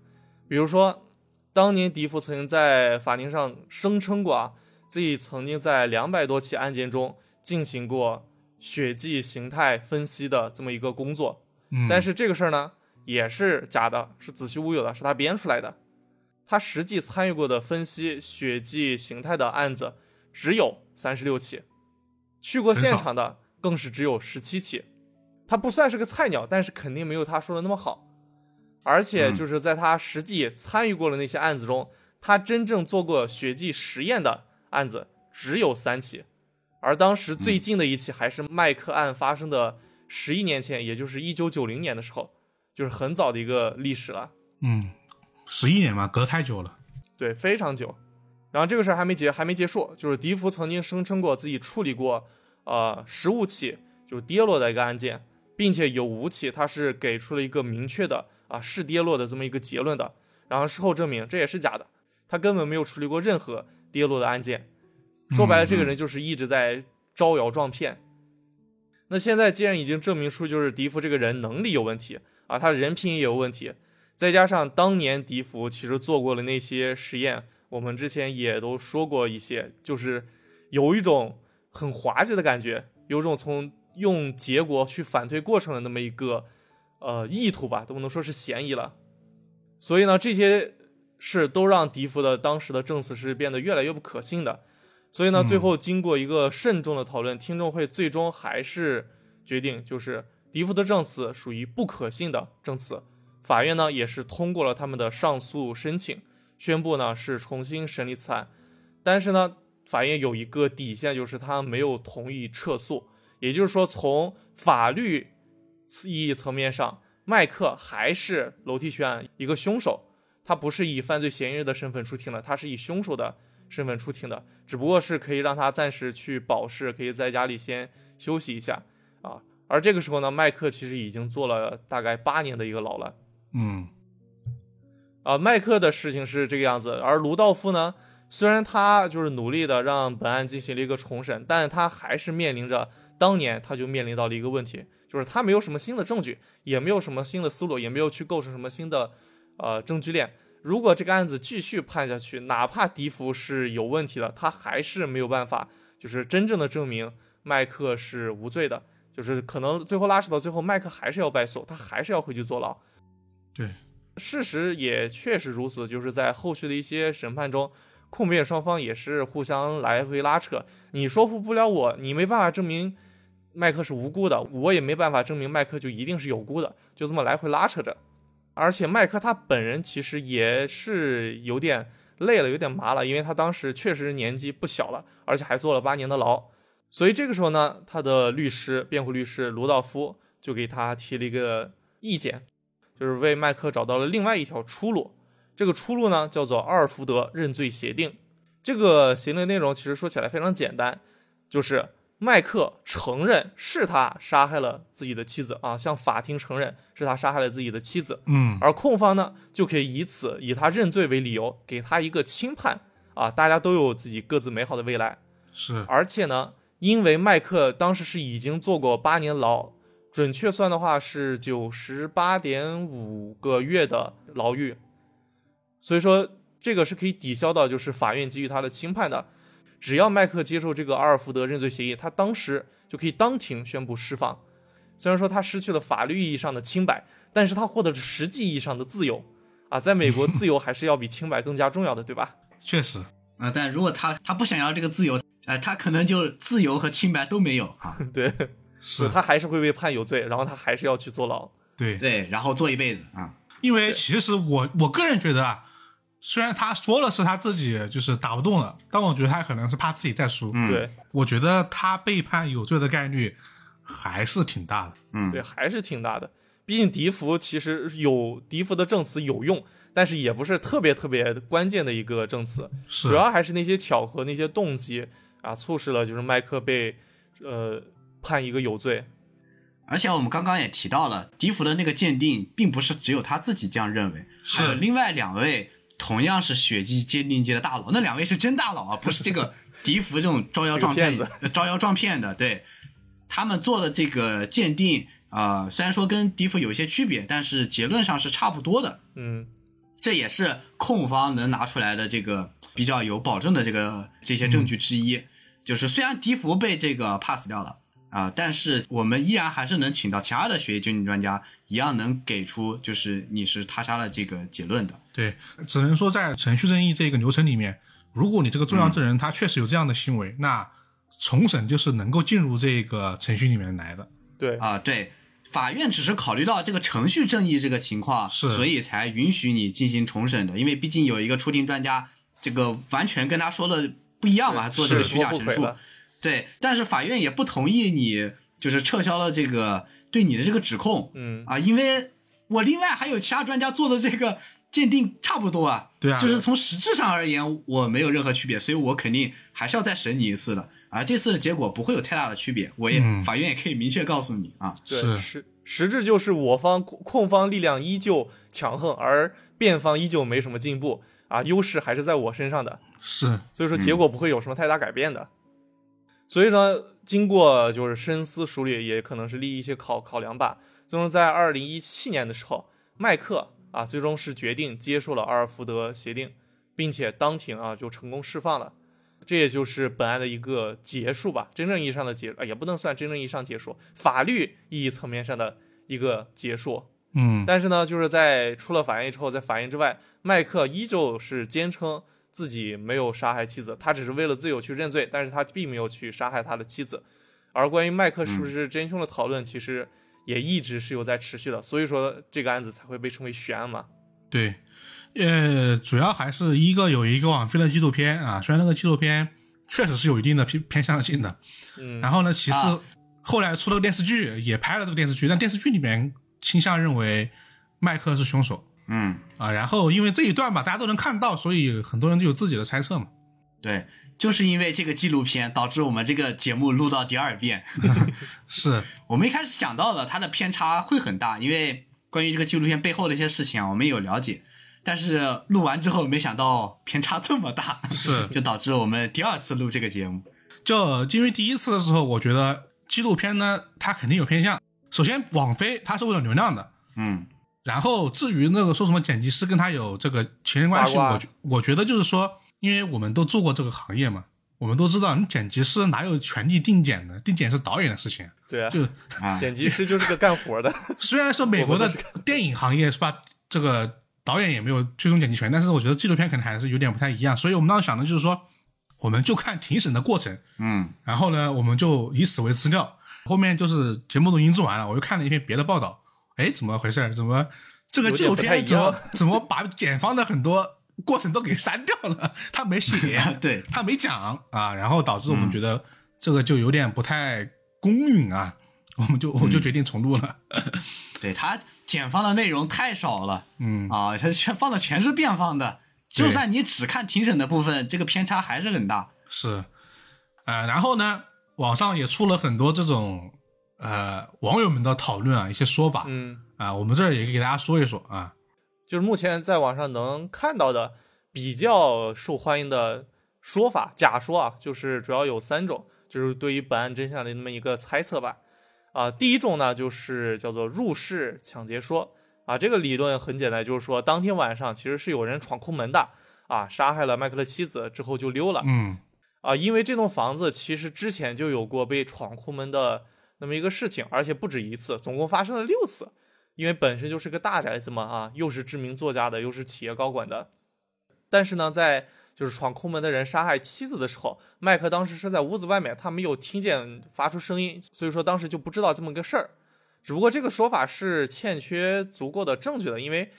C: 比如说，当年迪夫曾经在法庭上声称过啊，自己曾经在两百多起案件中进行过血迹形态分析的这么一个工作，
A: 嗯，
C: 但是这个事儿呢，也是假的，是子虚乌有的，是他编出来的。他实际参与过的分析血迹形态的案子只有三十六起，去过现场的更是只有十七起。他不算是个菜鸟，但是肯定没有他说的那么好。而且就是在他实际参与过的那些案子中，他真正做过血迹实验的案子只有三起，而当时最近的一起还是麦克案发生的十一年前，也就是一九九零年的时候，就是很早的一个历史了。
A: 嗯，十一年嘛，隔太久了。
C: 对，非常久。然后这个事儿还没结，还没结束，就是迪福曾经声称过自己处理过呃十五起就是跌落的一个案件，并且有五起他是给出了一个明确的啊是跌落的这么一个结论的。然后事后证明这也是假的，他根本没有处理过任何跌落的案件。说白了，这个人就是一直在招摇撞骗。那现在既然已经证明出就是迪福这个人能力有问题啊，他人品也有问题，再加上当年迪福其实做过了那些实验，我们之前也都说过一些，就是有一种很滑稽的感觉，有种从用结果去反推过程的那么一个呃意图吧，都不能说是嫌疑了。所以呢，这些事都让迪福的当时的证词是变得越来越不可信的。所以呢，
A: 嗯
C: 最后经过一个慎重的讨论，听众会最终还是决定，就是迪福的证词属于不可信的证词。法院呢也是通过了他们的上诉申请，宣布呢是重新审理此案。但是呢，法院有一个底线，就是他没有同意撤诉。也就是说，从法律意义层面上，麦克还是楼梯悬案一个凶手，他不是以犯罪嫌疑人的身份出庭的，他是以凶手的身份出庭的，只不过是可以让他暂时去保释，可以在家里先休息一下啊。而这个时候呢，麦克其实已经坐了大概八年的一个牢了。
A: 嗯
C: 啊，麦克的事情是这个样子，而卢道夫呢，虽然他就是努力的让本案进行了一个重审，但他还是面临着当年他就面临到了一个问题，就是他没有什么新的证据，也没有什么新的思路，也没有去构成什么新的呃证据链。如果这个案子继续判下去，哪怕迪福是有问题的，他还是没有办法，就是真正的证明麦克是无罪的，就是可能最后拉扯到最后，麦克还是要败诉，他还是要回去坐牢。
A: 对，
C: 事实也确实如此，就是在后续的一些审判中，控辩双方也是互相来回拉扯，你说服不了我，你没办法证明麦克是无辜的，我也没办法证明麦克就一定是有辜的，就这么来回拉扯着。而且麦克他本人其实也是有点累了，有点麻了，因为他当时确实年纪不小了，而且还坐了八年的牢。所以这个时候呢，他的律师、辩护律师卢道夫就给他提了一个意见，就是为麦克找到了另外一条出路。这个出路呢，叫做阿尔福德认罪协定。这个协定内容其实说起来非常简单，就是麦克承认是他杀害了自己的妻子啊，向法庭承认是他杀害了自己的妻子，
A: 嗯
C: 而控方呢就可以以此以他认罪为理由，给他一个轻判啊，大家都有自己各自美好的未来。
A: 是
C: 而且呢，因为麦克当时是已经坐过八年牢，准确算的话是九十八点五个月的牢狱，所以说这个是可以抵消到就是法院给予他的轻判的。只要麦克接受这个阿尔福德认罪协议，他当时就可以当庭宣布释放。虽然说他失去了法律意义上的清白，但是他获得了实际意义上的自由啊！在美国，自由还是要比清白更加重要的，对吧？
A: 确实，
B: 啊、但如果他他不想要这个自由，呃，他可能就自由和清白都没有啊。
C: 对，
A: 是
C: 他还是会被判有罪，然后他还是要去坐牢。
A: 对，
B: 对，然后坐一辈子啊。
A: 因为其实我我个人觉得啊，虽然他说了是他自己就是打不动了，但我觉得他可能是怕自己再输。
B: 嗯
C: 对
A: 我觉得他被判有罪的概率还是挺大的。
B: 嗯
C: 对，还是挺大的。毕竟迪福其实有迪福的证词有用，但是也不是特别特别关键的一个证词，
A: 是
C: 主要还是那些巧合、那些动机啊，促使了就是麦克被呃判一个有罪。
B: 而且我们刚刚也提到了，迪福的那个鉴定，并不是只有他自己这样认为，
A: 是
B: 还有另外两位同样是血迹鉴定界的大佬，那两位是真大佬啊，不是这个 迪福这种招摇撞骗
C: 这个骗
B: 呃招摇撞骗的。对，他们做的这个鉴定，啊，虽然说跟迪福有一些区别，但是结论上是差不多的。
C: 嗯，
B: 这也是控方能拿出来的这个比较有保证的这个这些证据之一。就是虽然迪福被这个 pass 掉了啊、但是我们依然还是能请到其他的血液鉴定专家，一样能给出就是你是他杀的这个结论的。
A: 对，只能说在程序正义这个流程里面，如果你这个重要证人他确实有这样的行为，那重审就是能够进入这个程序里面来的。
C: 对，
B: 啊，对，法院只是考虑到这个程序正义这个情况，
A: 是
B: 所以才允许你进行重审的。因为毕竟有一个出庭专家，这个完全跟他说的不一样嘛，做这个虚假陈述。对，但是法院也不同意你，就是撤销了这个对你的这个指控
C: 嗯，
B: 啊，因为我另外还有其他专家做的这个鉴定差不多啊，
A: 对啊
B: 就是从实质上而言，我没有任何区别，所以我肯定还是要再审你一次的啊。这次的结果不会有太大的区别，我也、
A: 嗯
B: 法院也可以明确告诉你啊。
C: 对，
A: 是
C: 实实质就是我方控控方力量依旧强横，而辩方依旧没什么进步啊，优势还是在我身上的。
A: 是，
C: 所以说结果不会有什么太大改变的。所以说，经过就是深思熟虑，也可能是立一些考考量吧。最终在二零一七年的时候，麦克啊最终是决定接受了阿尔福德协定，并且当庭啊就成功释放了。这也就是本案的一个结束吧，真正意义上的结，啊也不能算真正意义上结束，法律意义层面上的一个结束。
A: 嗯，
C: 但是呢，就是在出了法院之后，在法院之外，麦克依旧是坚称自己没有杀害妻子，他只是为了自由去认罪，但是他并没有去杀害他的妻子。而关于麦克是不是真凶的讨论，其实也一直是有在持续的，所以说这个案子才会被称为悬案嘛。
A: 对，呃，主要还是一个有一个网飞的纪录片啊，虽然那个纪录片确实是有一定的偏偏向性的，
C: 嗯，
A: 然后呢，其次、
B: 啊
A: 后来出了个电视剧，也拍了这个电视剧，但电视剧里面倾向认为麦克是凶手
B: 嗯，
A: 啊，然后因为这一段吧，大家都能看到，所以很多人都有自己的猜测嘛。
B: 对，就是因为这个纪录片导致我们这个节目录到第二遍。
A: 是，
B: 我们一开始想到了它的偏差会很大，因为关于这个纪录片背后的一些事情啊，我们也有了解。但是录完之后，没想到偏差这么大，
A: 是
B: 就导致我们第二次录这个节目。
A: 就因为第一次的时候，我觉得纪录片呢，它肯定有偏向。首先，网飞它是为了流量的，
B: 嗯
A: 然后至于那个说什么剪辑师跟他有这个情人关系，我觉我觉得就是说，因为我们都做过这个行业嘛，我们都知道，你剪辑师哪有权利定剪的？定剪是导演的事情。
C: 对啊，
A: 就
B: 啊，
C: 剪辑师就是个干活的。
A: 虽然说美国的电影行业是吧，这个导演也没有最终剪辑权，但是我觉得纪录片可能还是有点不太一样。所以我们当时想的就是说，我们就看庭审的过程，
B: 嗯
A: 然后呢，我们就以此为资料。后面就是节目都已经做完了，我又看了一篇别的报道，哎，怎么回事？怎么这个纪录片怎么 怎么把检方的很多过程都给删掉了？他没写，
B: 对，
A: 他没讲啊，然后导致我们觉得这个就有点不太公允啊，我们就我就决定重录了。
B: 对，他检方的内容太少了
A: 嗯，
B: 啊，他全放的全是辩方的。就算你只看庭审的部分，这个偏差还是很大。
A: 是，呃，然后呢，网上也出了很多这种呃网友们的讨论啊，一些说法
C: 嗯，
A: 啊，我们这儿也给大家说一说啊。
C: 就是目前在网上能看到的比较受欢迎的说法，假说啊，就是主要有三种，就是对于本案真相的那么一个猜测吧。啊，第一种呢，就是叫做入室抢劫说啊，这个理论很简单，就是说当天晚上其实是有人闯空门的啊，杀害了麦克的妻子之后就溜了。
A: 嗯
C: 啊，因为这栋房子其实之前就有过被闯空门的那么一个事情，而且不止一次，总共发生了六次。因为本身就是个大宅子嘛，啊，又是知名作家的，又是企业高管的。但是呢，在就是闯空门的人杀害妻子的时候，麦克当时是在屋子外面，他没有听见发出声音，所以说当时就不知道这么个事儿。只不过这个说法是欠缺足够的证据的，因为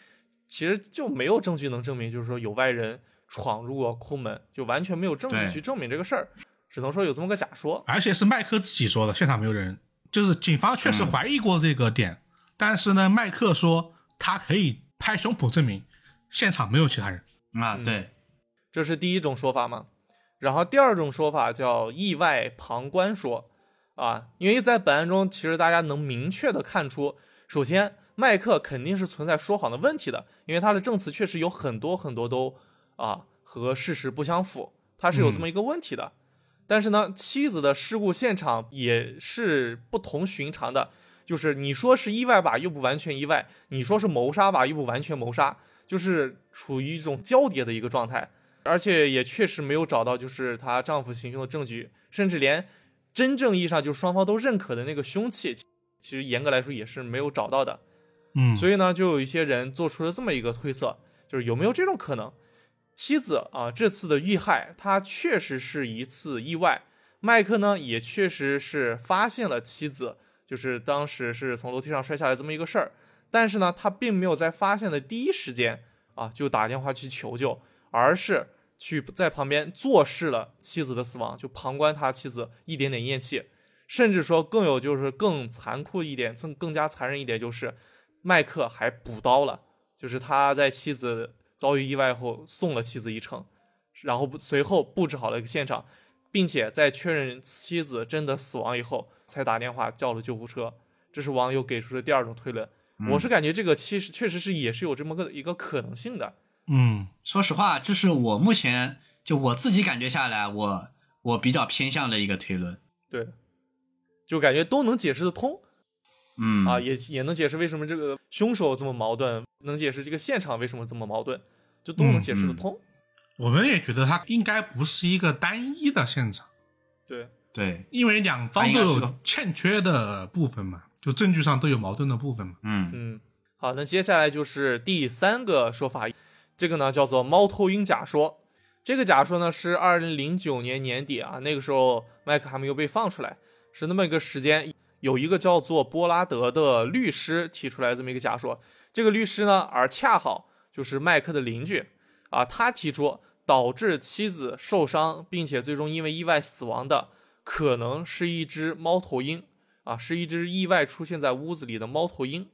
C: 其实就没有证据能证明，就是说有外人闯入过空门，就完全没有证据去证明这个事儿，只能说有这么个假说。
A: 而且是麦克自己说的，现场没有人，就是警方确实怀疑过这个点，但是呢，麦克说他可以拍胸脯证明现场没有其他人。
B: 啊，
C: 嗯
B: 对，
C: 这是第一种说法嘛。然后第二种说法叫意外旁观说，啊，因为在本案中，其实大家能明确的看出，首先麦克肯定是存在说谎的问题的，因为他的证词确实有很多很多都啊和事实不相符，他是有这么一个问题的。但是呢，妻子的事故现场也是不同寻常的，就是你说是意外吧，又不完全意外；你说是谋杀吧，又不完全谋杀，就是处于一种交叠的一个状态。而且也确实没有找到就是她丈夫行凶的证据，甚至连真正意义上就双方都认可的那个凶器，其实严格来说也是没有找到的。
A: 嗯，
C: 所以呢，就有一些人做出了这么一个推测，就是有没有这种可能？妻子啊，这次的遇害，他确实是一次意外。麦克呢，也确实是发现了妻子，就是当时是从楼梯上摔下来这么一个事儿。但是呢，他并没有在发现的第一时间啊就打电话去求救，而是去在旁边坐视了妻子的死亡，就旁观他妻子一点点咽气。甚至说更有就是更残酷一点，更更加残忍一点，就是麦克还补刀了，就是他在妻子遭遇意外后送了妻子一程，然后随后布置好了一个现场，并且在确认妻子真的死亡以后，才打电话叫了救护车。这是网友给出的第二种推论。我是感觉这个其实确实是也是有这么个一个可能性的。
A: 嗯
B: 说实话，这是我目前就我自己感觉下来，我我比较偏向的一个推论。
C: 对，就感觉都能解释得通
B: 嗯
C: 啊，也也能解释为什么这个凶手这么矛盾，能解释这个现场为什么这么矛盾，就都能解释得通。
A: 我们也觉得他应该不是一个单一的现场，
C: 对，
B: 对，
A: 因为两方都有欠缺的部分嘛。就证据上都有矛盾的部分嘛。
B: 嗯
C: 嗯，好，那接下来就是第三个说法，这个呢叫做猫头鹰假说。这个假说呢是二零零九年年底啊，那个时候麦克还没有被放出来，是那么一个时间，有一个叫做波拉德的律师提出来这么一个假说。这个律师呢，而恰好就是麦克的邻居啊，他提出导致妻子受伤，并且最终因为意外死亡的，可能是一只猫头鹰啊，是一只意外出现在屋子里的猫头鹰。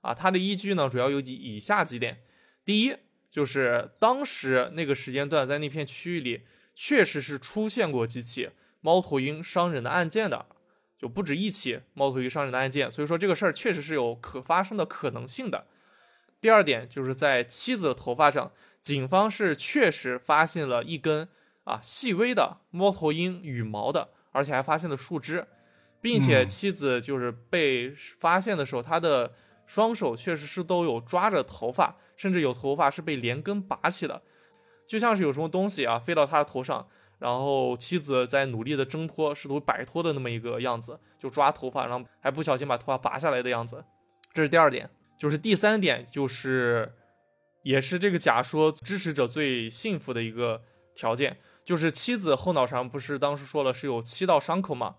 C: 啊，它的依据呢，主要有以下几点。第一，就是当时那个时间段，在那片区域里，确实是出现过几起猫头鹰伤人的案件的，就不止一起猫头鹰伤人的案件，所以说这个事儿确实是有可发生的可能性的。第二点，就是在妻子的头发上，警方是确实发现了一根啊细微的猫头鹰羽毛的，而且还发现了树枝，并且
A: 嗯。
C: 妻子就是被发现的时候，她的双手确实是都有抓着头发，甚至有头发是被连根拔起的，就像是有什么东西啊飞到她的头上，然后妻子在努力的挣脱，试图摆脱的那么一个样子，就抓头发，然后还不小心把头发拔下来的样子。这是第二点，就是第三点，就是也是这个假说支持者最幸福的一个条件，就是妻子后脑勺不是当时说了是有七道伤口吗？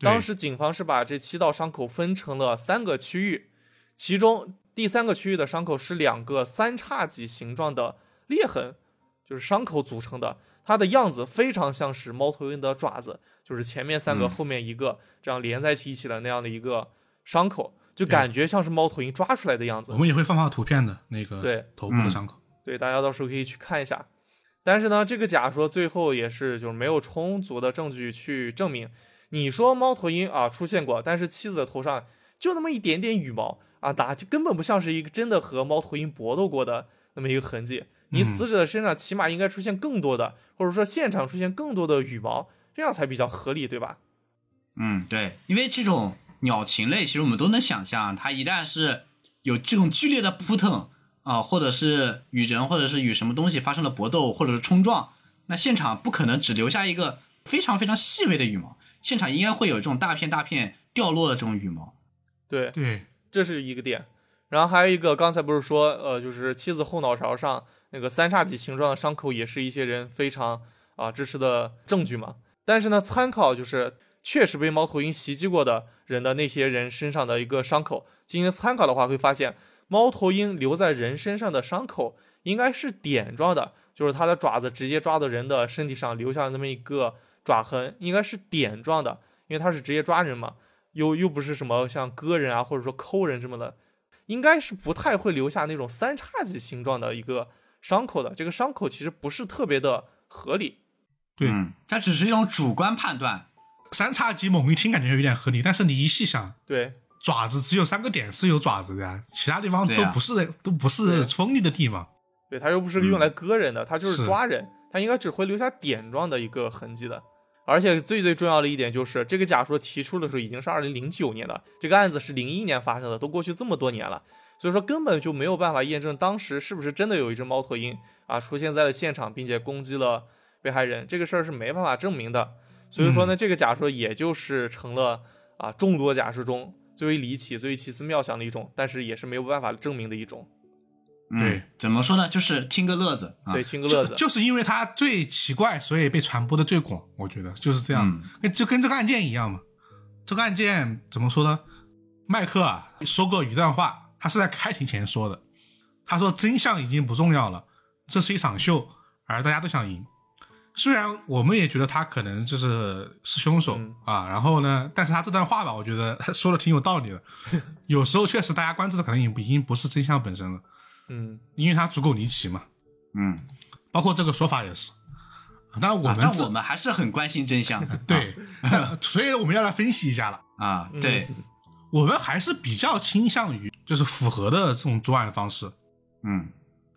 C: 当时警方是把这七道伤口分成了三个区域，其中第三个区域的伤口是两个三叉戟形状的裂痕，就是伤口组成的。它的样子非常像是猫头鹰的爪子，就是前面三个，
B: 嗯
C: 后面一个，这样连在一起一起的那样的一个伤口，就感觉像是猫头鹰抓出来的样子
A: 我。们也会放放图片的那个
C: 对
A: 头部的伤口。
C: 对，大家到时候可以去看一下。但是呢，这个假说最后也是就是没有充足的证据去证明。你说猫头鹰啊出现过，但是妻子的头上就那么一点点羽毛啊，打就根本不像是一个真的和猫头鹰搏斗过的那么一个痕迹。你
A: 嗯
C: 死者的身上起码应该出现更多的，或者说现场出现更多的羽毛，这样才比较合理，对吧？
B: 嗯，对，因为这种鸟禽类，其实我们都能想象，它一旦是有这种剧烈的扑腾啊、或者是与人或者是与什么东西发生了搏斗，或者是冲撞，那现场不可能只留下一个非常非常细微的羽毛，现场应该会有这种大片大片掉落的这种羽毛。
C: 对，
A: 对，
C: 这是一个点。然后还有一个，刚才不是说，呃，就是妻子后脑勺上那个三叉戟形状的伤口，也是一些人非常啊、支持的证据嘛。但是呢，参考就是确实被猫头鹰袭击过的人的那些人身上的一个伤口进行参考的话，会发现猫头鹰留在人身上的伤口应该是点状的，就是它的爪子直接抓到人的身体上留下那么一个爪痕，应该是点状的，因为它是直接抓人嘛。又又不是什么像割人啊，或者说抠人这么的，应该是不太会留下那种三叉戟形状的一个伤口的。这个伤口其实不是特别的合理。
A: 对
B: 嗯，它只是一种主观判断。
A: 三叉戟猛一听感觉有点合理，但是你一细想，
C: 对
A: 爪子只有三个点是有爪子的呀，其他地方都不是、都不是锋利的地方。
C: 对，它又不是用来割人的，它就是
A: 是
C: 抓人，它应该只会留下点状的一个痕迹的。而且最最重要的一点就是，这个假说提出的时候已经是二零零九年了，这个案子是零一年发生的，都过去这么多年了，所以说根本就没有办法验证当时是不是真的有一只猫头鹰啊出现在了现场，并且攻击了被害人，这个事儿是没办法证明的。所以说呢，这个假说也就是成了啊众多假说中最为离奇、最为奇思妙想的一种，但是也是没有办法证明的一种。
B: 嗯
A: 对，
B: 怎么说呢？就是听个乐子啊。
C: 对，听个乐子。
A: 就就是因为它最奇怪，所以被传播的最广。我觉得就是这样，
B: 嗯
A: 跟就跟这个案件一样嘛。这个案件怎么说呢？麦克啊说过一段话，他是在开庭前说的。他说：“真相已经不重要了，这是一场秀，而大家都想赢。虽然我们也觉得他可能就是是凶手、
C: 嗯
A: 啊，然后呢，但是他这段话吧，我觉得他说的挺有道理的。有时候确实大家关注的可能已经已经不是真相本身了，
C: 嗯，
A: 因为它足够离奇嘛。
B: 嗯，
A: 包括这个说法也是。当然我们、
B: 啊但我们还是很关心真相的。
A: 对，那所以我们要来分析一下了。
B: 啊，对，
A: 我们还是比较倾向于就是符合的这种作案方式。
B: 嗯，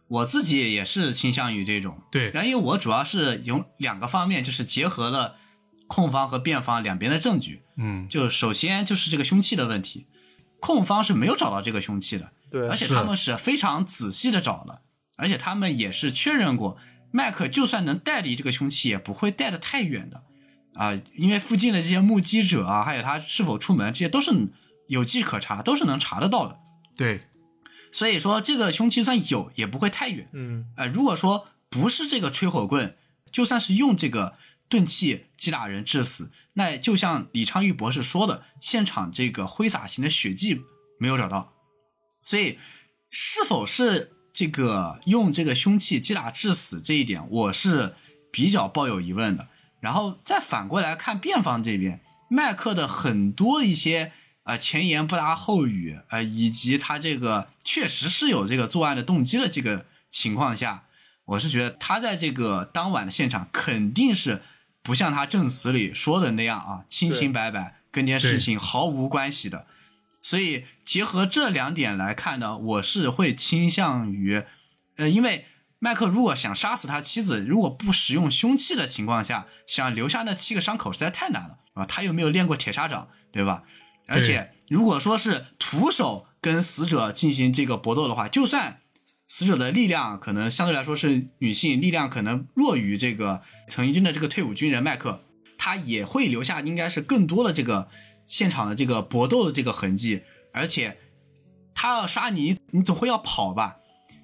B: 我自己也是倾向于这种。
A: 对，
B: 然后因为我主要是有两个方面，就是结合了控方和辩方两边的证据。
A: 嗯，
B: 就首先就是这个凶器的问题，控方是没有找到这个凶器的，
C: 对，
B: 而且他们是非常仔细的找了，而且他们也是确认过，麦克就算能带离这个凶器，也不会带的太远的，啊、因为附近的这些目击者啊，还有他是否出门，这些都是有迹可查，都是能查得到的。
A: 对，
B: 所以说这个凶器算有，也不会太远。
C: 嗯。
B: 呃，如果说不是这个吹火棍，就算是用这个钝器击打人致死，那就像李昌钰博士说的，现场这个挥洒型的血迹没有找到，所以是否是这个用这个凶器击打致死这一点，我是比较抱有疑问的。然后再反过来看辩方这边，麦克的很多一些呃前言不搭后语，呃，以及他这个确实是有这个作案的动机的这个情况下，我是觉得他在这个当晚的现场肯定是不像他证词里说的那样啊，清清白白，跟这件事情毫无关系的。所以结合这两点来看呢，我是会倾向于，呃，因为麦克如果想杀死他妻子，如果不使用凶器的情况下，想留下那七个伤口实在太难了啊！他又没有练过铁砂掌，对吧？而且如果说是徒手跟死者进行这个搏斗的话，就算死者的力量可能相对来说是女性，力量可能弱于这个曾经的这个退伍军人麦克，他也会留下应该是更多的这个现场的这个搏斗的这个痕迹，而且他要杀你，你总会要跑吧？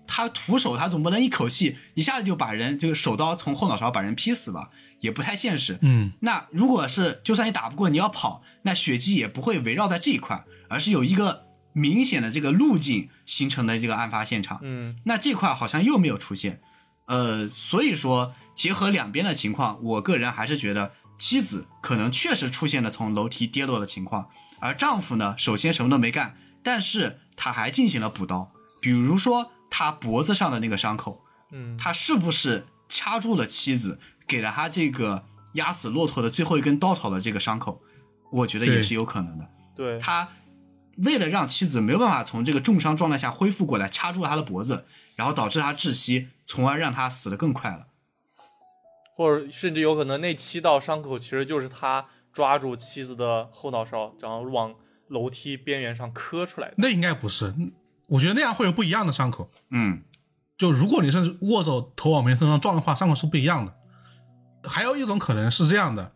B: 他徒手，他总不能一口气一下子就把人这个手刀从后脑勺把人劈死吧？也不太现实。
A: 嗯，
B: 那如果是就算你打不过，你要跑，那血迹也不会围绕在这一块，而是有一个明显的这个路径形成的这个案发现场。
C: 嗯
B: 那这块好像又没有出现，呃，所以说结合两边的情况，我个人还是觉得妻子可能确实出现了从楼梯跌落的情况，而丈夫呢，首先什么都没干，但是他还进行了补刀，比如说他脖子上的那个伤口，
C: 嗯
B: 他是不是掐住了妻子，给了他这个压死骆驼的最后一根稻草的这个伤口？我觉得也是有可能的。
C: 对，
B: 他为了让妻子没有办法从这个重伤状态下恢复过来，掐住了他的脖子，然后导致他窒息，从而让他死得更快了。
C: 或者甚至有可能那七道伤口其实就是他抓住妻子的后脑勺，然后往楼梯边缘上磕出来的。
A: 那应该不是，我觉得那样会有不一样的伤口。
B: 嗯
A: 就如果你是握着头往别人身上撞的话，伤口是不一样的。还有一种可能是这样的，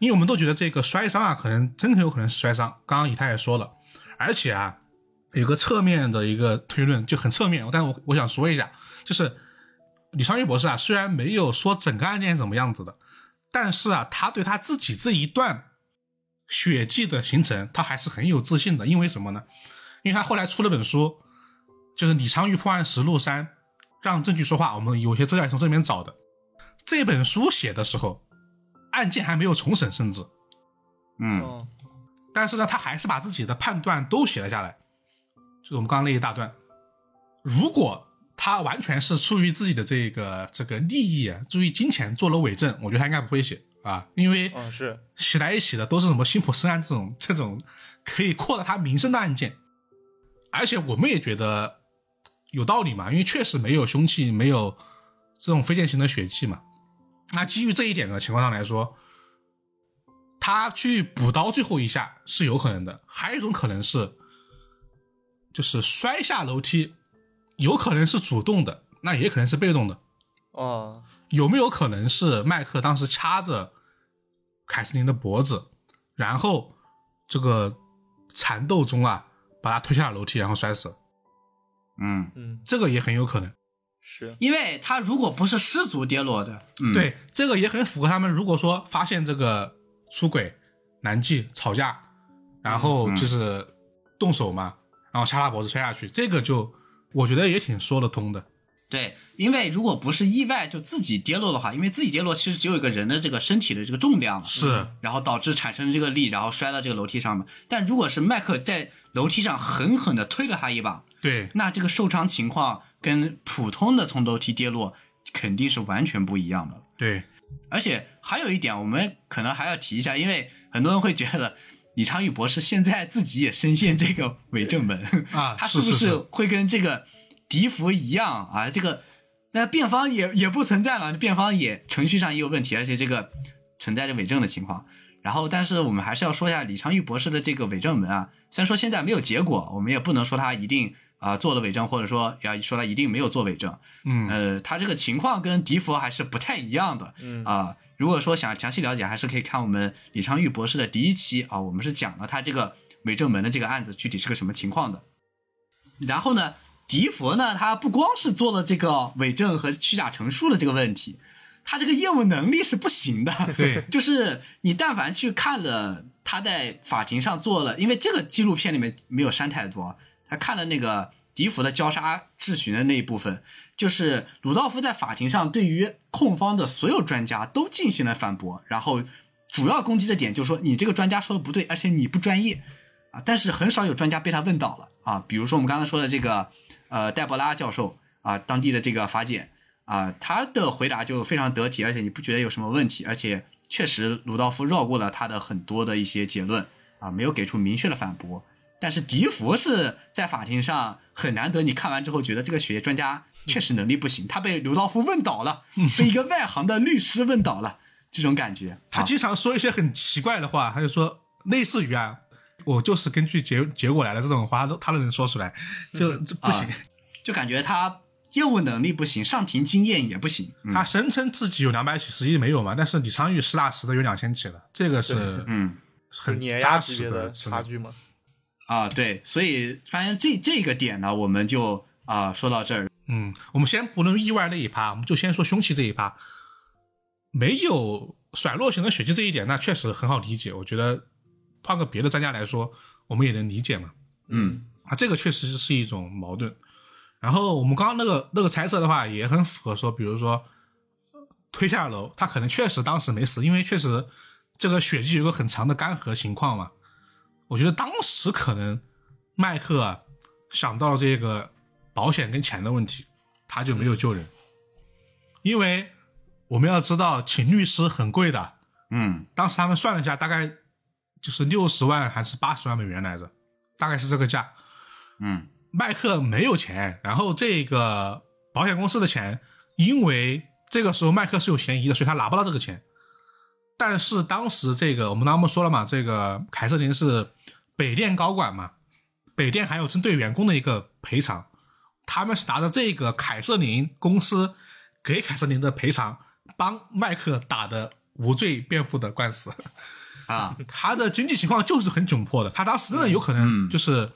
A: 因为我们都觉得这个摔伤啊，可能真的有可能是摔伤。刚刚以太也说了，而且啊，有个侧面的一个推论，就很侧面，但是我我想说一下，就是李昌钰博士啊，虽然没有说整个案件是怎么样子的，但是啊，他对他自己这一段血迹的形成，他还是很有自信的。因为什么呢？因为他后来出了本书，就是《李昌钰破案实录三》，让证据说话。我们有些资料也从这里面找的。这本书写的时候，案件还没有重审，甚至，
B: 嗯
C: 嗯
A: 但是呢，他还是把自己的判断都写了下来，就是我们刚刚那一大段。如果他完全是出于自己的这个这个利益啊，出于金钱做了伪证，我觉得他应该不会写啊，因为
C: 嗯是，
A: 写在一起的都是什么辛普森案这种这种可以扩大他名声的案件，而且我们也觉得有道理嘛，因为确实没有凶器，没有这种非践行的血迹嘛。那基于这一点的情况上来说，他去补刀最后一下是有可能的。还有一种可能是，就是摔下楼梯，有可能是主动的，那也可能是被动的。
C: 哦。
A: 有没有可能是麦克当时掐着凯瑟琳的脖子，然后这个缠斗中啊，把他推下了楼梯，然后摔死？
B: 嗯，
C: 嗯。
A: 这个也很有可能。
C: 是，
B: 因为他如果不是失足跌落的，嗯，
A: 对，这个也很符合他们如果说发现这个出轨、男妓、吵架，然后就是动手嘛，然后掐他脖子摔下去，这个就我觉得也挺说得通的。
B: 对，因为如果不是意外就自己跌落的话，因为自己跌落其实只有一个人的这个身体的这个重量嘛，
A: 是，
B: 然后导致产生这个力，然后摔到这个楼梯上嘛。但如果是麦克在楼梯上狠狠的推了他一把，
A: 对，
B: 那这个受伤情况跟普通的从楼梯跌落肯定是完全不一样的。
A: 对，
B: 而且还有一点，我们可能还要提一下，因为很多人会觉得李昌钰博士现在自己也深陷这个伪证门
A: 啊
B: 他是不
A: 是
B: 会跟这个笛福一样啊？这个那辩方也也不存在嘛，辩方也程序上也有问题，而且这个存在着伪证的情况。然后，但是我们还是要说一下李昌钰博士的这个伪证门啊，虽然说现在没有结果，我们也不能说他一定啊、做了伪证，或者说要说他一定没有做伪证。
A: 嗯，
B: 呃，他这个情况跟笛福还是不太一样的。
C: 嗯
B: 啊、如果说想详细了解，还是可以看我们李昌钰博士的第一期啊，我们是讲了他这个伪证门的这个案子具体是个什么情况的。然后呢，迪佛呢，他不光是做了这个伪证和虚假陈述的这个问题，他这个业务能力是不行的。
A: 对
B: 就是你但凡去看了他在法庭上做了，因为这个纪录片里面没有删太多，他看了那个迪福的交叉质询的那一部分，就是鲁道夫在法庭上对于控方的所有专家都进行了反驳，然后主要攻击的点就是说你这个专家说的不对，而且你不专业啊，但是很少有专家被他问倒了啊，比如说我们刚才说的这个呃戴博拉教授啊，当地的这个法检啊，他的回答就非常得体，而且你不觉得有什么问题，而且确实鲁道夫绕过了他的很多的一些结论啊，没有给出明确的反驳。但是笛福是在法庭上很难得，你看完之后觉得这个血液专家确实能力不行，他被刘道夫问倒了，被一个外行的律师问倒了，这种感觉。啊
A: 他经常说一些很奇怪的话，他就说类似于啊，我就是根据结结果来的这种话，他都他都能说出来，就这不行。
B: 啊就感觉他业务能力不行，上庭经验也不行。嗯
A: 他声称自己有两百起，实际没有嘛？但是李昌钰实打实的有两千起了，这个是
B: 嗯
A: 很
C: 碾
A: 扎
C: 压级别的
A: 实资料。
C: 差距嘛。
B: 啊，对，所以发现这这个点呢，我们就啊说到这儿。
A: 嗯，我们先不论意外那一趴，我们就先说凶器这一趴。没有甩落型的血迹这一点，那确实很好理解。我觉得换个别的专家来说，我们也能理解嘛。
B: 嗯
A: 啊，这个确实是一种矛盾。然后我们刚刚那个那个猜测的话，也很符合说，比如说推下楼，他可能确实当时没死，因为确实这个血迹有个很长的干涸情况嘛。我觉得当时可能麦克啊想到这个保险跟钱的问题，他就没有救人，因为我们要知道请律师很贵的，
B: 嗯
A: 当时他们算了一下，大概就是六十万还是八十万美元来着，大概是这个价。
B: 嗯
A: 麦克没有钱，然后这个保险公司的钱，因为这个时候麦克是有嫌疑的，所以他拿不到这个钱。但是当时这个我们刚刚说了嘛，这个凯瑟琳是北电高管嘛，北电还有针对员工的一个赔偿，他们是拿着这个凯瑟琳公司给凯瑟琳的赔偿，帮麦克打的无罪辩护的官司。
B: 啊。
A: 他的经济情况就是很窘迫的，他当时真的有可能就是，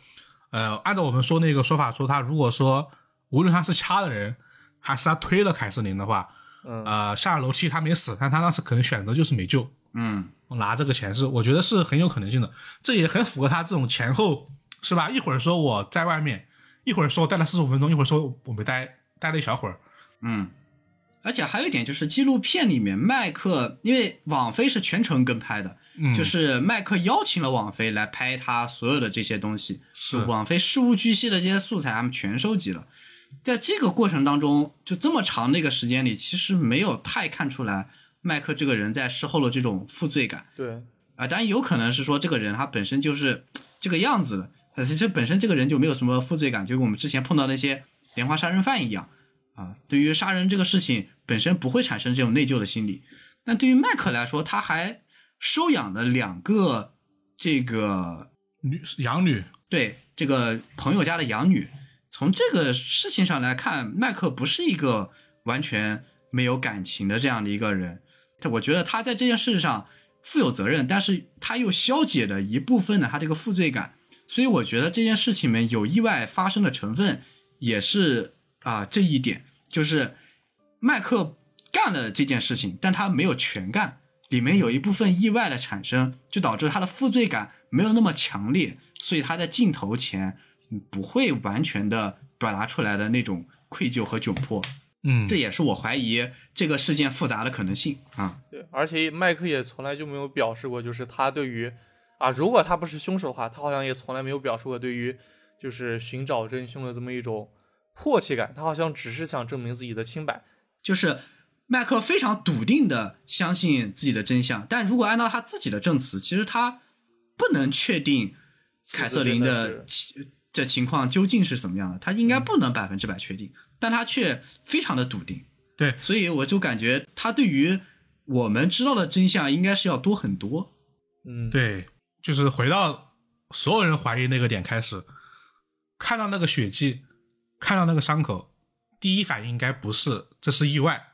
A: 呃，按照我们说那个说法说，他如果说无论他是掐的人，还是他推了凯瑟琳的话，
C: 嗯。
A: 呃，下了楼梯他没死，但他当时可能选择就是没救，
B: 嗯我
A: 拿这个钱是我觉得是很有可能性的，这也很符合他这种前后是吧？一会儿说我在外面，一会儿说我待了四十五分钟，一会儿说我没待，待了一小会儿，
B: 嗯。而且还有一点就是，纪录片里面麦克，因为网飞是全程跟拍的，
A: 嗯，
B: 就是麦克邀请了网飞来拍他所有的这些东西，
A: 是
B: 就网飞事无巨细的这些素材，他们全收集了。在这个过程当中，就这么长的一个时间里，其实没有太看出来麦克这个人在事后的这种负罪感
C: 对，
B: 啊。当然有可能是说这个人他本身就是这个样子的，但是这本身这个人就没有什么负罪感，就跟我们之前碰到那些连环杀人犯一样啊。对于杀人这个事情本身不会产生这种内疚的心理，但对于麦克来说，他还收养了两个这个
A: 女养女，
B: 对这个朋友家的养女。从这个事情上来看，麦克不是一个完全没有感情的这样的一个人。我觉得他在这件事上负有责任，但是他又消解了一部分的他这个负罪感。所以我觉得这件事情里面有意外发生的成分，也是啊、这一点，就是麦克干了这件事情，但他没有全干，里面有一部分意外的产生，就导致他的负罪感没有那么强烈，所以他在镜头前不会完全的表达出来的那种愧疚和窘迫。
A: 嗯，
B: 这也是我怀疑这个事件复杂的可能性啊。
C: 对，而且麦克也从来就没有表示过，就是他对于啊，如果他不是凶手的话，他好像也从来没有表示过对于就是寻找真凶的这么一种迫切感，他好像只是想证明自己的清白。
B: 就是麦克非常笃定的相信自己的真相，但如果按照他自己的证词，其实他不能确定凯瑟琳的其这情况究竟是怎么样的，他应该不能百分之百确定，但他却非常的笃定，
A: 对，
B: 所以我就感觉他对于我们知道的真相应该是要多很多。
C: 嗯，
A: 对，就是回到所有人怀疑那个点开始，看到那个血迹，看到那个伤口，第一反应应该不是这是意外，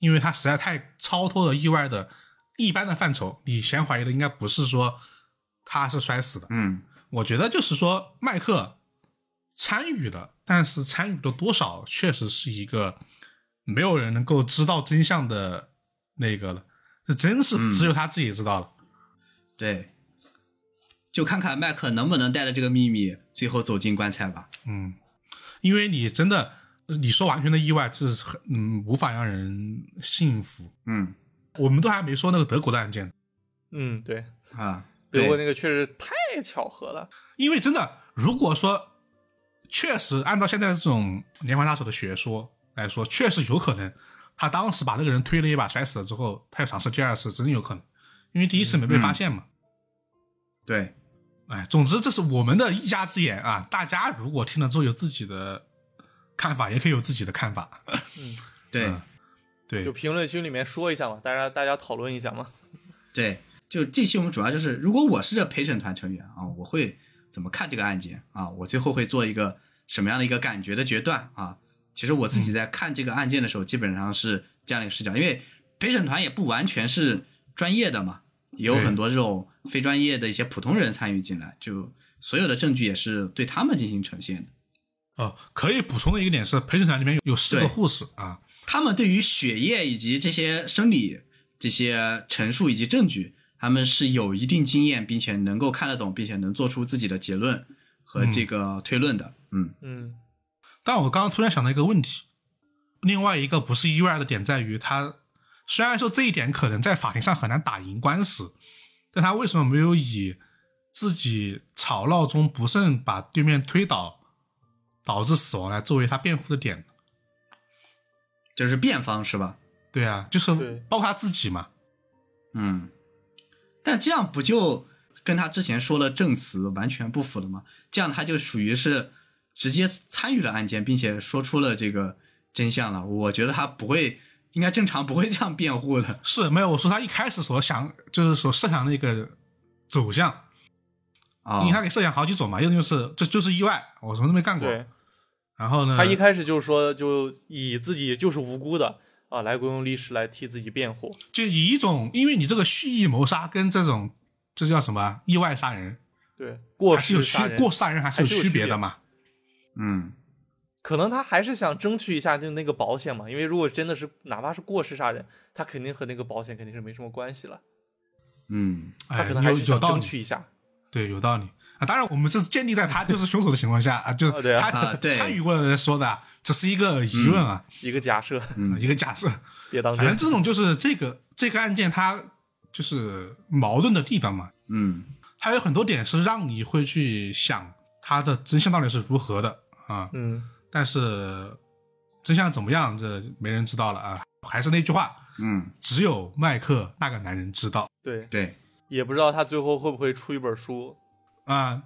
A: 因为他实在太超脱了意外的一般的范畴。你先怀疑的应该不是说他是摔死的。
B: 嗯
A: 我觉得就是说，麦克参与了，但是参与的多少确实是一个没有人能够知道真相的那个了，这真是只有他自己知道了。
B: 对，就看看麦克能不能带着这个秘密最后走进棺材吧。
A: 嗯，因为你真的，你说完全的意外，这是很嗯无法让人信服。
B: 嗯
A: 我们都还没说那个德国的案件，
C: 嗯，对，
B: 啊，
C: 德国，那个确实太巧合了。
A: 因为真的，如果说确实按照现在的这种连环杀手的学说来说，确实有可能，他当时把那个人推了一把摔死了之后，他又尝试第二次，真有可能，因为第一次没被发现嘛。
B: 对，
A: 哎，总之这是我们的一家之言啊，大家如果听了之后有自己的看法，也可以有自己的看法。
B: 对
A: 嗯，对
C: 就，评论区里面说一下嘛，大家大家讨论一下嘛。
B: 对，就这期我们主要就是，如果我是这陪审团成员啊，我会怎么看这个案件啊？我最后会做一个什么样的一个感觉的决断啊？其实我自己在看这个案件的时候，基本上是这样的一个视角，因为陪审团也不完全是专业的嘛，也有很多这种非专业的一些普通人参与进来，就所有的证据也是对他们进行呈现的。
A: 哦，可以补充的一个点是，陪审团里面有有四个护士啊，
B: 他们对于血液以及这些生理这些陈述以及证据，他们是有一定经验，并且能够看得懂，并且能做出自己的结论和这个推论的。嗯
C: 嗯
A: 但我刚刚突然想到一个问题，另外一个不是意外的点在于，他虽然说这一点可能在法庭上很难打赢官司，但他为什么没有以自己吵闹中不慎把对面推倒，导致死亡来作为他辩护的点呢？
B: 这是辩方是吧？
A: 对啊，就是包括他自己嘛。
B: 嗯，但这样不就跟他之前说的证词完全不符了吗？这样他就属于是直接参与了案件，并且说出了这个真相了。我觉得他不会，应该正常不会这样辩护的。
A: 是没有我说他一开始所想，就是所设想的一个走向，
B: 啊、
A: 因为他给设想好几种嘛，一种就是这就是意外，我什么都没干过。
C: 对，
A: 然后呢，
C: 他一开始就说，就以自己就是无辜的啊，来雇佣律师来替自己辩护。
A: 就以一种，因为你这个蓄意谋杀跟这种这叫什么意外杀人，
C: 对，过
A: 还是有区
C: 失杀人，
A: 过失杀人还是有
C: 区别
A: 的嘛？
B: 嗯，
C: 可能他还是想争取一下就那个保险嘛，因为如果真的是哪怕是过失杀人，他肯定和那个保险肯定是没什么关系了，
B: 嗯，
C: 他
A: 哎，
C: 可能还是想
A: 有有道理，
C: 争取一下。
A: 对，有道理啊。当然，我们这是建立在他就是凶手的情况下啊，就他参与过的人说的啊，这是一个疑问啊，
C: 一个假设，
B: 嗯
A: 一个假设。
C: 别当真。
A: 反正这种就是这个这个案件它就是矛盾的地方嘛，
B: 嗯，
A: 它有很多点是让你会去想它的真相到底是如何的啊，
C: 嗯，
A: 但是真相怎么样，这没人知道了啊。还是那句话，
B: 嗯，
A: 只有麦克那个男人知道
C: 对，
B: 对，
C: 也不知道他最后会不会出一本书。
A: 啊。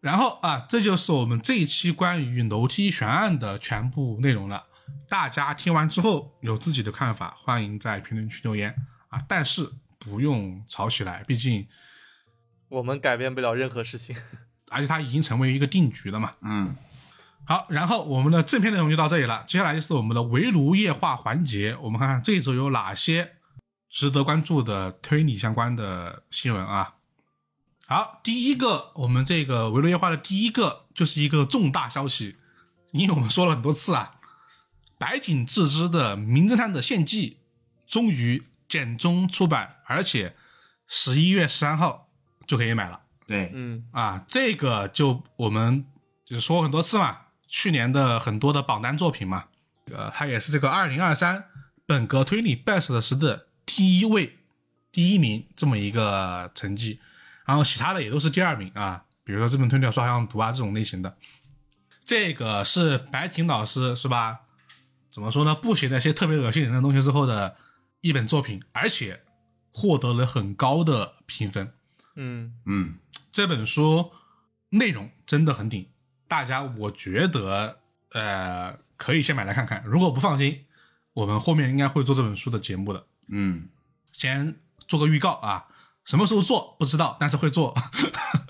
A: 然后啊，这就是我们这一期关于楼梯悬案的全部内容了。大家听完之后有自己的看法，欢迎在评论区留言啊。但是不用吵起来，毕竟
C: 我们改变不了任何事情。
A: 而且它已经成为一个定局了嘛。
B: 嗯，
A: 好，然后我们的正片内容就到这里了，接下来就是我们的围炉夜话环节。我们看看这一周有哪些值得关注的推理相关的新闻啊。好，第一个，我们这个围炉夜话的第一个就是一个重大消息，因为我们说了很多次啊，白井智之的《名侦探的献祭》终于简中出版，而且十一月十三号就可以买了。
B: 对，
C: 嗯，
A: 啊，这个就我们就是说很多次嘛，去年的很多的榜单作品嘛，呃，它也是这个二零二三本格推理 best 时的第一位、第一名这么一个成绩，然后其他的也都是第二名啊，比如说这本推理小说好像读啊这种类型的，这个是白婷老师是吧？怎么说呢？不写那些特别恶心人的东西之后的一本作品，而且获得了很高的评分。
C: 嗯，
B: 嗯，
A: 这本书内容真的很顶，大家我觉得呃可以先买来看看。如果不放心，我们后面应该会做这本书的节目的，
B: 嗯，
A: 先做个预告啊，什么时候做不知道，但是会做。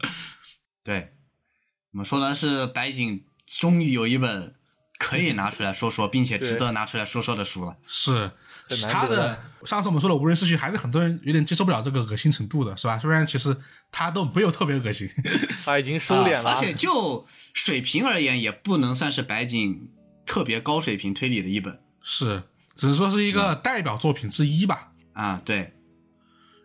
B: 对，我们说的是白井终于有一本可以拿出来说说，并且值得拿出来说说的书了。
A: 是其他
C: 的
A: 的，上次我们说的无人市区，还是很多人有点接受不了这个恶心程度的，是吧？虽然其实他都没有特别恶心，
C: 他已经收敛了，
B: 啊而且就水平而言，也不能算是白井特别高水平推理的一本
A: 是只能说是一个代表作品之一吧。
B: 啊。对，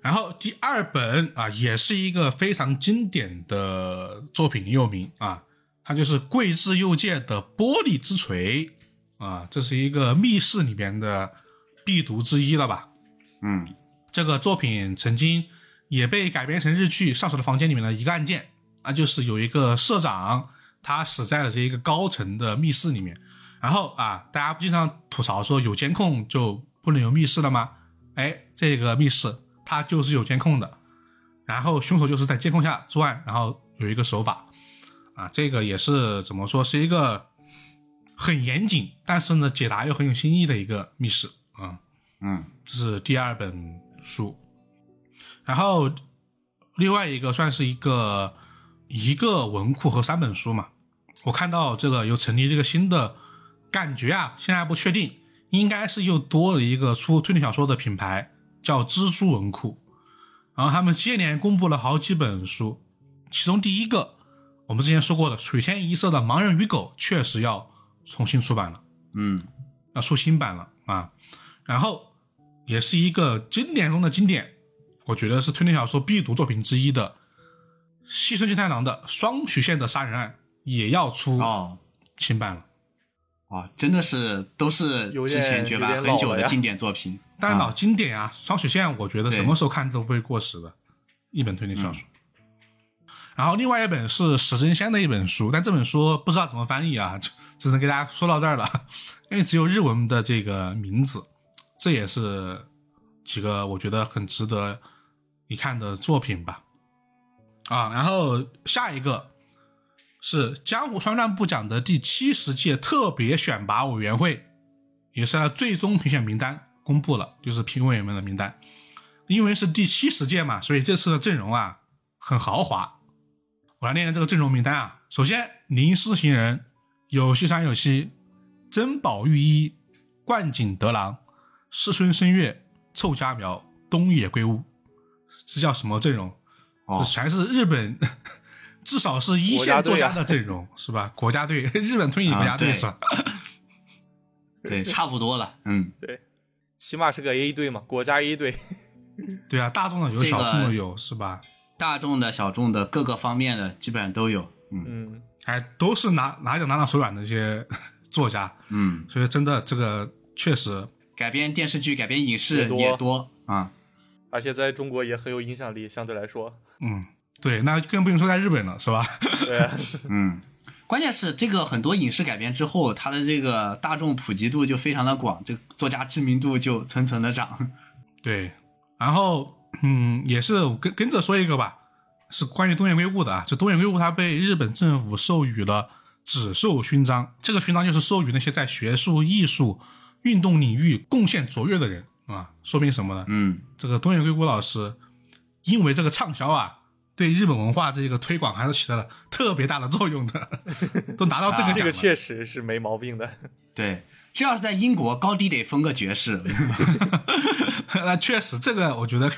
A: 然后第二本啊，也是一个非常经典的作品，很有名啊，它就是桂枝右介的《玻璃之锤》啊，这是一个密室里边的必读之一了吧？
B: 嗯
A: 这个作品曾经也被改编成日剧《上手的房间》里面的一个案件，啊，就是有一个社长他死在了这一个高层的密室里面，然后啊，大家不经常吐槽说有监控就不能有密室了吗？哎，这个密室它就是有监控的，然后凶手就是在监控下作案，然后有一个手法，啊，这个也是怎么说是一个很严谨，但是呢解答又很有新意的一个密室。啊。
B: 嗯。
A: 这是第二本书，然后另外一个算是一个一个文库和三本书嘛。我看到这个有成立这个新的，感觉啊，现在不确定，应该是又多了一个出推理小说的品牌，叫蜘蛛文库。然后他们接连公布了好几本书，其中第一个我们之前说过的水天一色的《盲人与狗》确实要重新出版了。
B: 嗯
A: 要出新版了啊，然后也是一个经典中的经典，我觉得是推理小说必读作品之一的西村俊太郎的双曲线的杀人案也要出
B: 哦
A: 新版了。
B: 哦，真的是都是之前绝版很久的经典作品。
A: 当然老
B: 啊
A: 经典啊，双曲线我觉得什么时候看都不会过时的一本推理小说。然后另外一本是史珍香的一本书，但这本书不知道怎么翻译啊，只只能给大家说到这儿了，因为只有日文的这个名字。这也是几个我觉得很值得一看的作品吧。啊，然后下一个是江湖川乱部奖的第七十届特别选拔委员会，也是他最终评选名单公布了，就是评委们的名单。因为是第七十届嘛，所以这次的阵容啊很豪华。我来念念这个阵容名单啊。首先，林诗行人、有西山有希、珍宝玉一、冠景德郎、师孙生月、凑佳苗、东野圭吾，这叫什么阵容？
B: 哦
A: 全是日本，至少是一线作家的阵容，是吧？国家队，日本推理国家队、
B: 啊
A: 是吧？
B: 对，差不多了。嗯，
C: 对，起码是个 A 队嘛，国家 A 队。
A: 对啊，大众的有，
B: 这个
A: 小众的有，是吧？
B: 大众的、小众的各个方面的基本上都有。嗯
C: 嗯，
A: 还都是拿拿奖拿到手软的一些 作家，
B: 嗯，
A: 所以真的这个确实
B: 改编电视剧、改编影视
C: 也多
B: 啊。
C: 而且在中国也很有影响力，相对来说。
A: 嗯，对，那更不用说在日本了，是吧？
C: 对啊，
B: 嗯，关键是这个很多影视改编之后，它的这个大众普及度就非常的广，这个作家知名度就层层的涨。
A: 对，然后嗯，也是我跟跟着说一个吧，是关于东野圭吾的啊。这东野圭吾他被日本政府授予了紫绶勋章，这个勋章就是授予那些在学术、艺术、运动领域贡献卓越的人啊。说明什么呢？
B: 嗯，
A: 这个东野圭吾老师因为这个畅销啊，对日本文化这个推广还是起到了特别大的作用的，都拿到这个
B: 啊
A: 奖了。
C: 这个确实是没毛病的。
B: 对，这要是在英国，高低得封个爵士。
A: 那确实，这个我觉得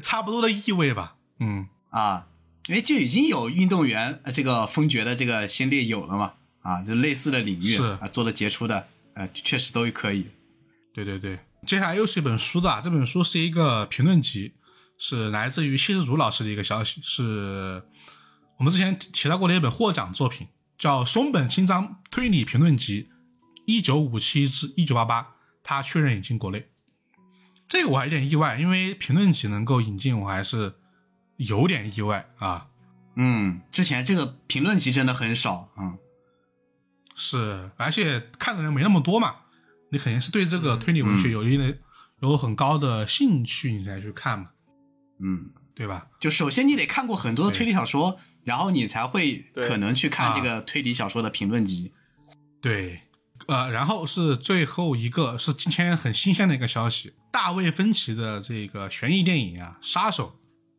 A: 差不多的意味吧。嗯，
B: 啊，因为就已经有运动员呃这个封爵的这个先例有了嘛，啊，就类似的领域
A: 是
B: 啊，做的杰出的，呃，确实都可以。
A: 对对对。接下来又是一本书的啊，这本书是一个评论集，是来自于谢世祖老师的一个消息，是我们之前提到过的一本获奖作品，叫松本清张推理评论集，一九五七至一九八八，他确认引进国内。这个我还有点意外，因为评论集能够引进，我还是有点意外啊。
B: 嗯，之前这个评论集真的很少，嗯，
A: 是，而且看的人没那么多嘛，你肯定是对这个推理文学有一定的、有很高的兴趣，你才去看嘛，
B: 嗯，
A: 对吧？
B: 就首先你得看过很多的推理小说，然后你才会可能去看
A: 啊
B: 这个推理小说的评论集。
A: 对，呃，然后是最后一个是今天很新鲜的一个消息，大卫芬奇的这个悬疑电影啊，《杀手》，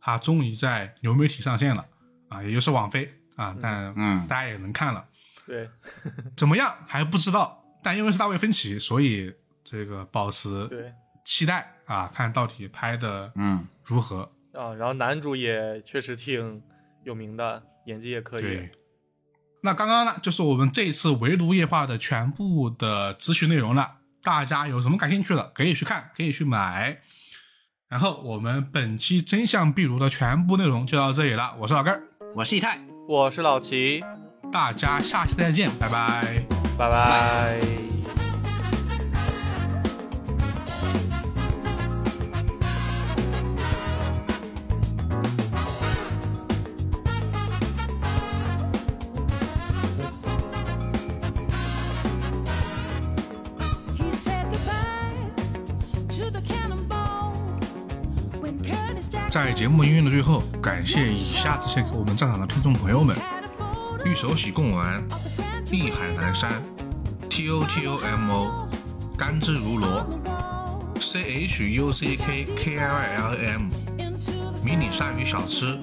A: 它终于在流媒体上线了啊，也就是网飞啊，但
B: 嗯。
A: 大家也能看了。
C: 对，
D: 怎么样？还不知道，但因为是大卫芬奇，所以这个保持
C: 对。
D: 期待啊，看到底拍的
B: 嗯，
D: 如何。
C: 啊，然后男主也确实挺有名的，演技也可以
D: 对。，那刚刚呢，就是我们这一次围炉夜话的全部的资讯内容了。大家有什么感兴趣的，可以去看，可以去买。然后我们本期真相壁炉的全部内容就到这里了。我是老根儿，
B: 我是以太，
C: 我是老齐，
D: 大家下期再见，拜拜。
C: 拜拜。
D: 在节目音乐的最后，感谢以下这些给我们战场的听众朋友们：玉手洗贡丸、碧海南山、T O T O M O、甘之如罗、C H U C K K I L M、迷你鲨鱼小吃、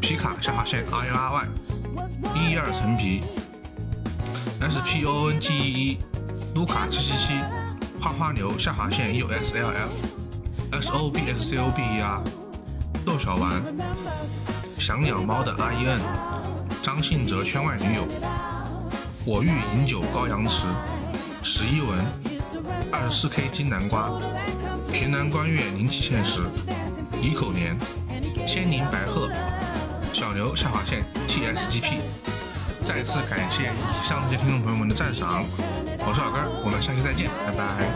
D: 皮卡下划线 I R Y、一二陈皮、S P O N G E E、卢卡七七七、花花牛下划线 U S L L、S O B S C O B E R。豆小丸、想养猫的 R E N、张信哲圈外女友、我欲饮酒高阳池、十一文、二十四 K 金南瓜、平南观月宁七现实、怡口年、仙宁白鹤、小牛下划线 T S G P。再次感谢以上这些听众朋友们的赞赏，我是老根，我们下期再见，拜拜。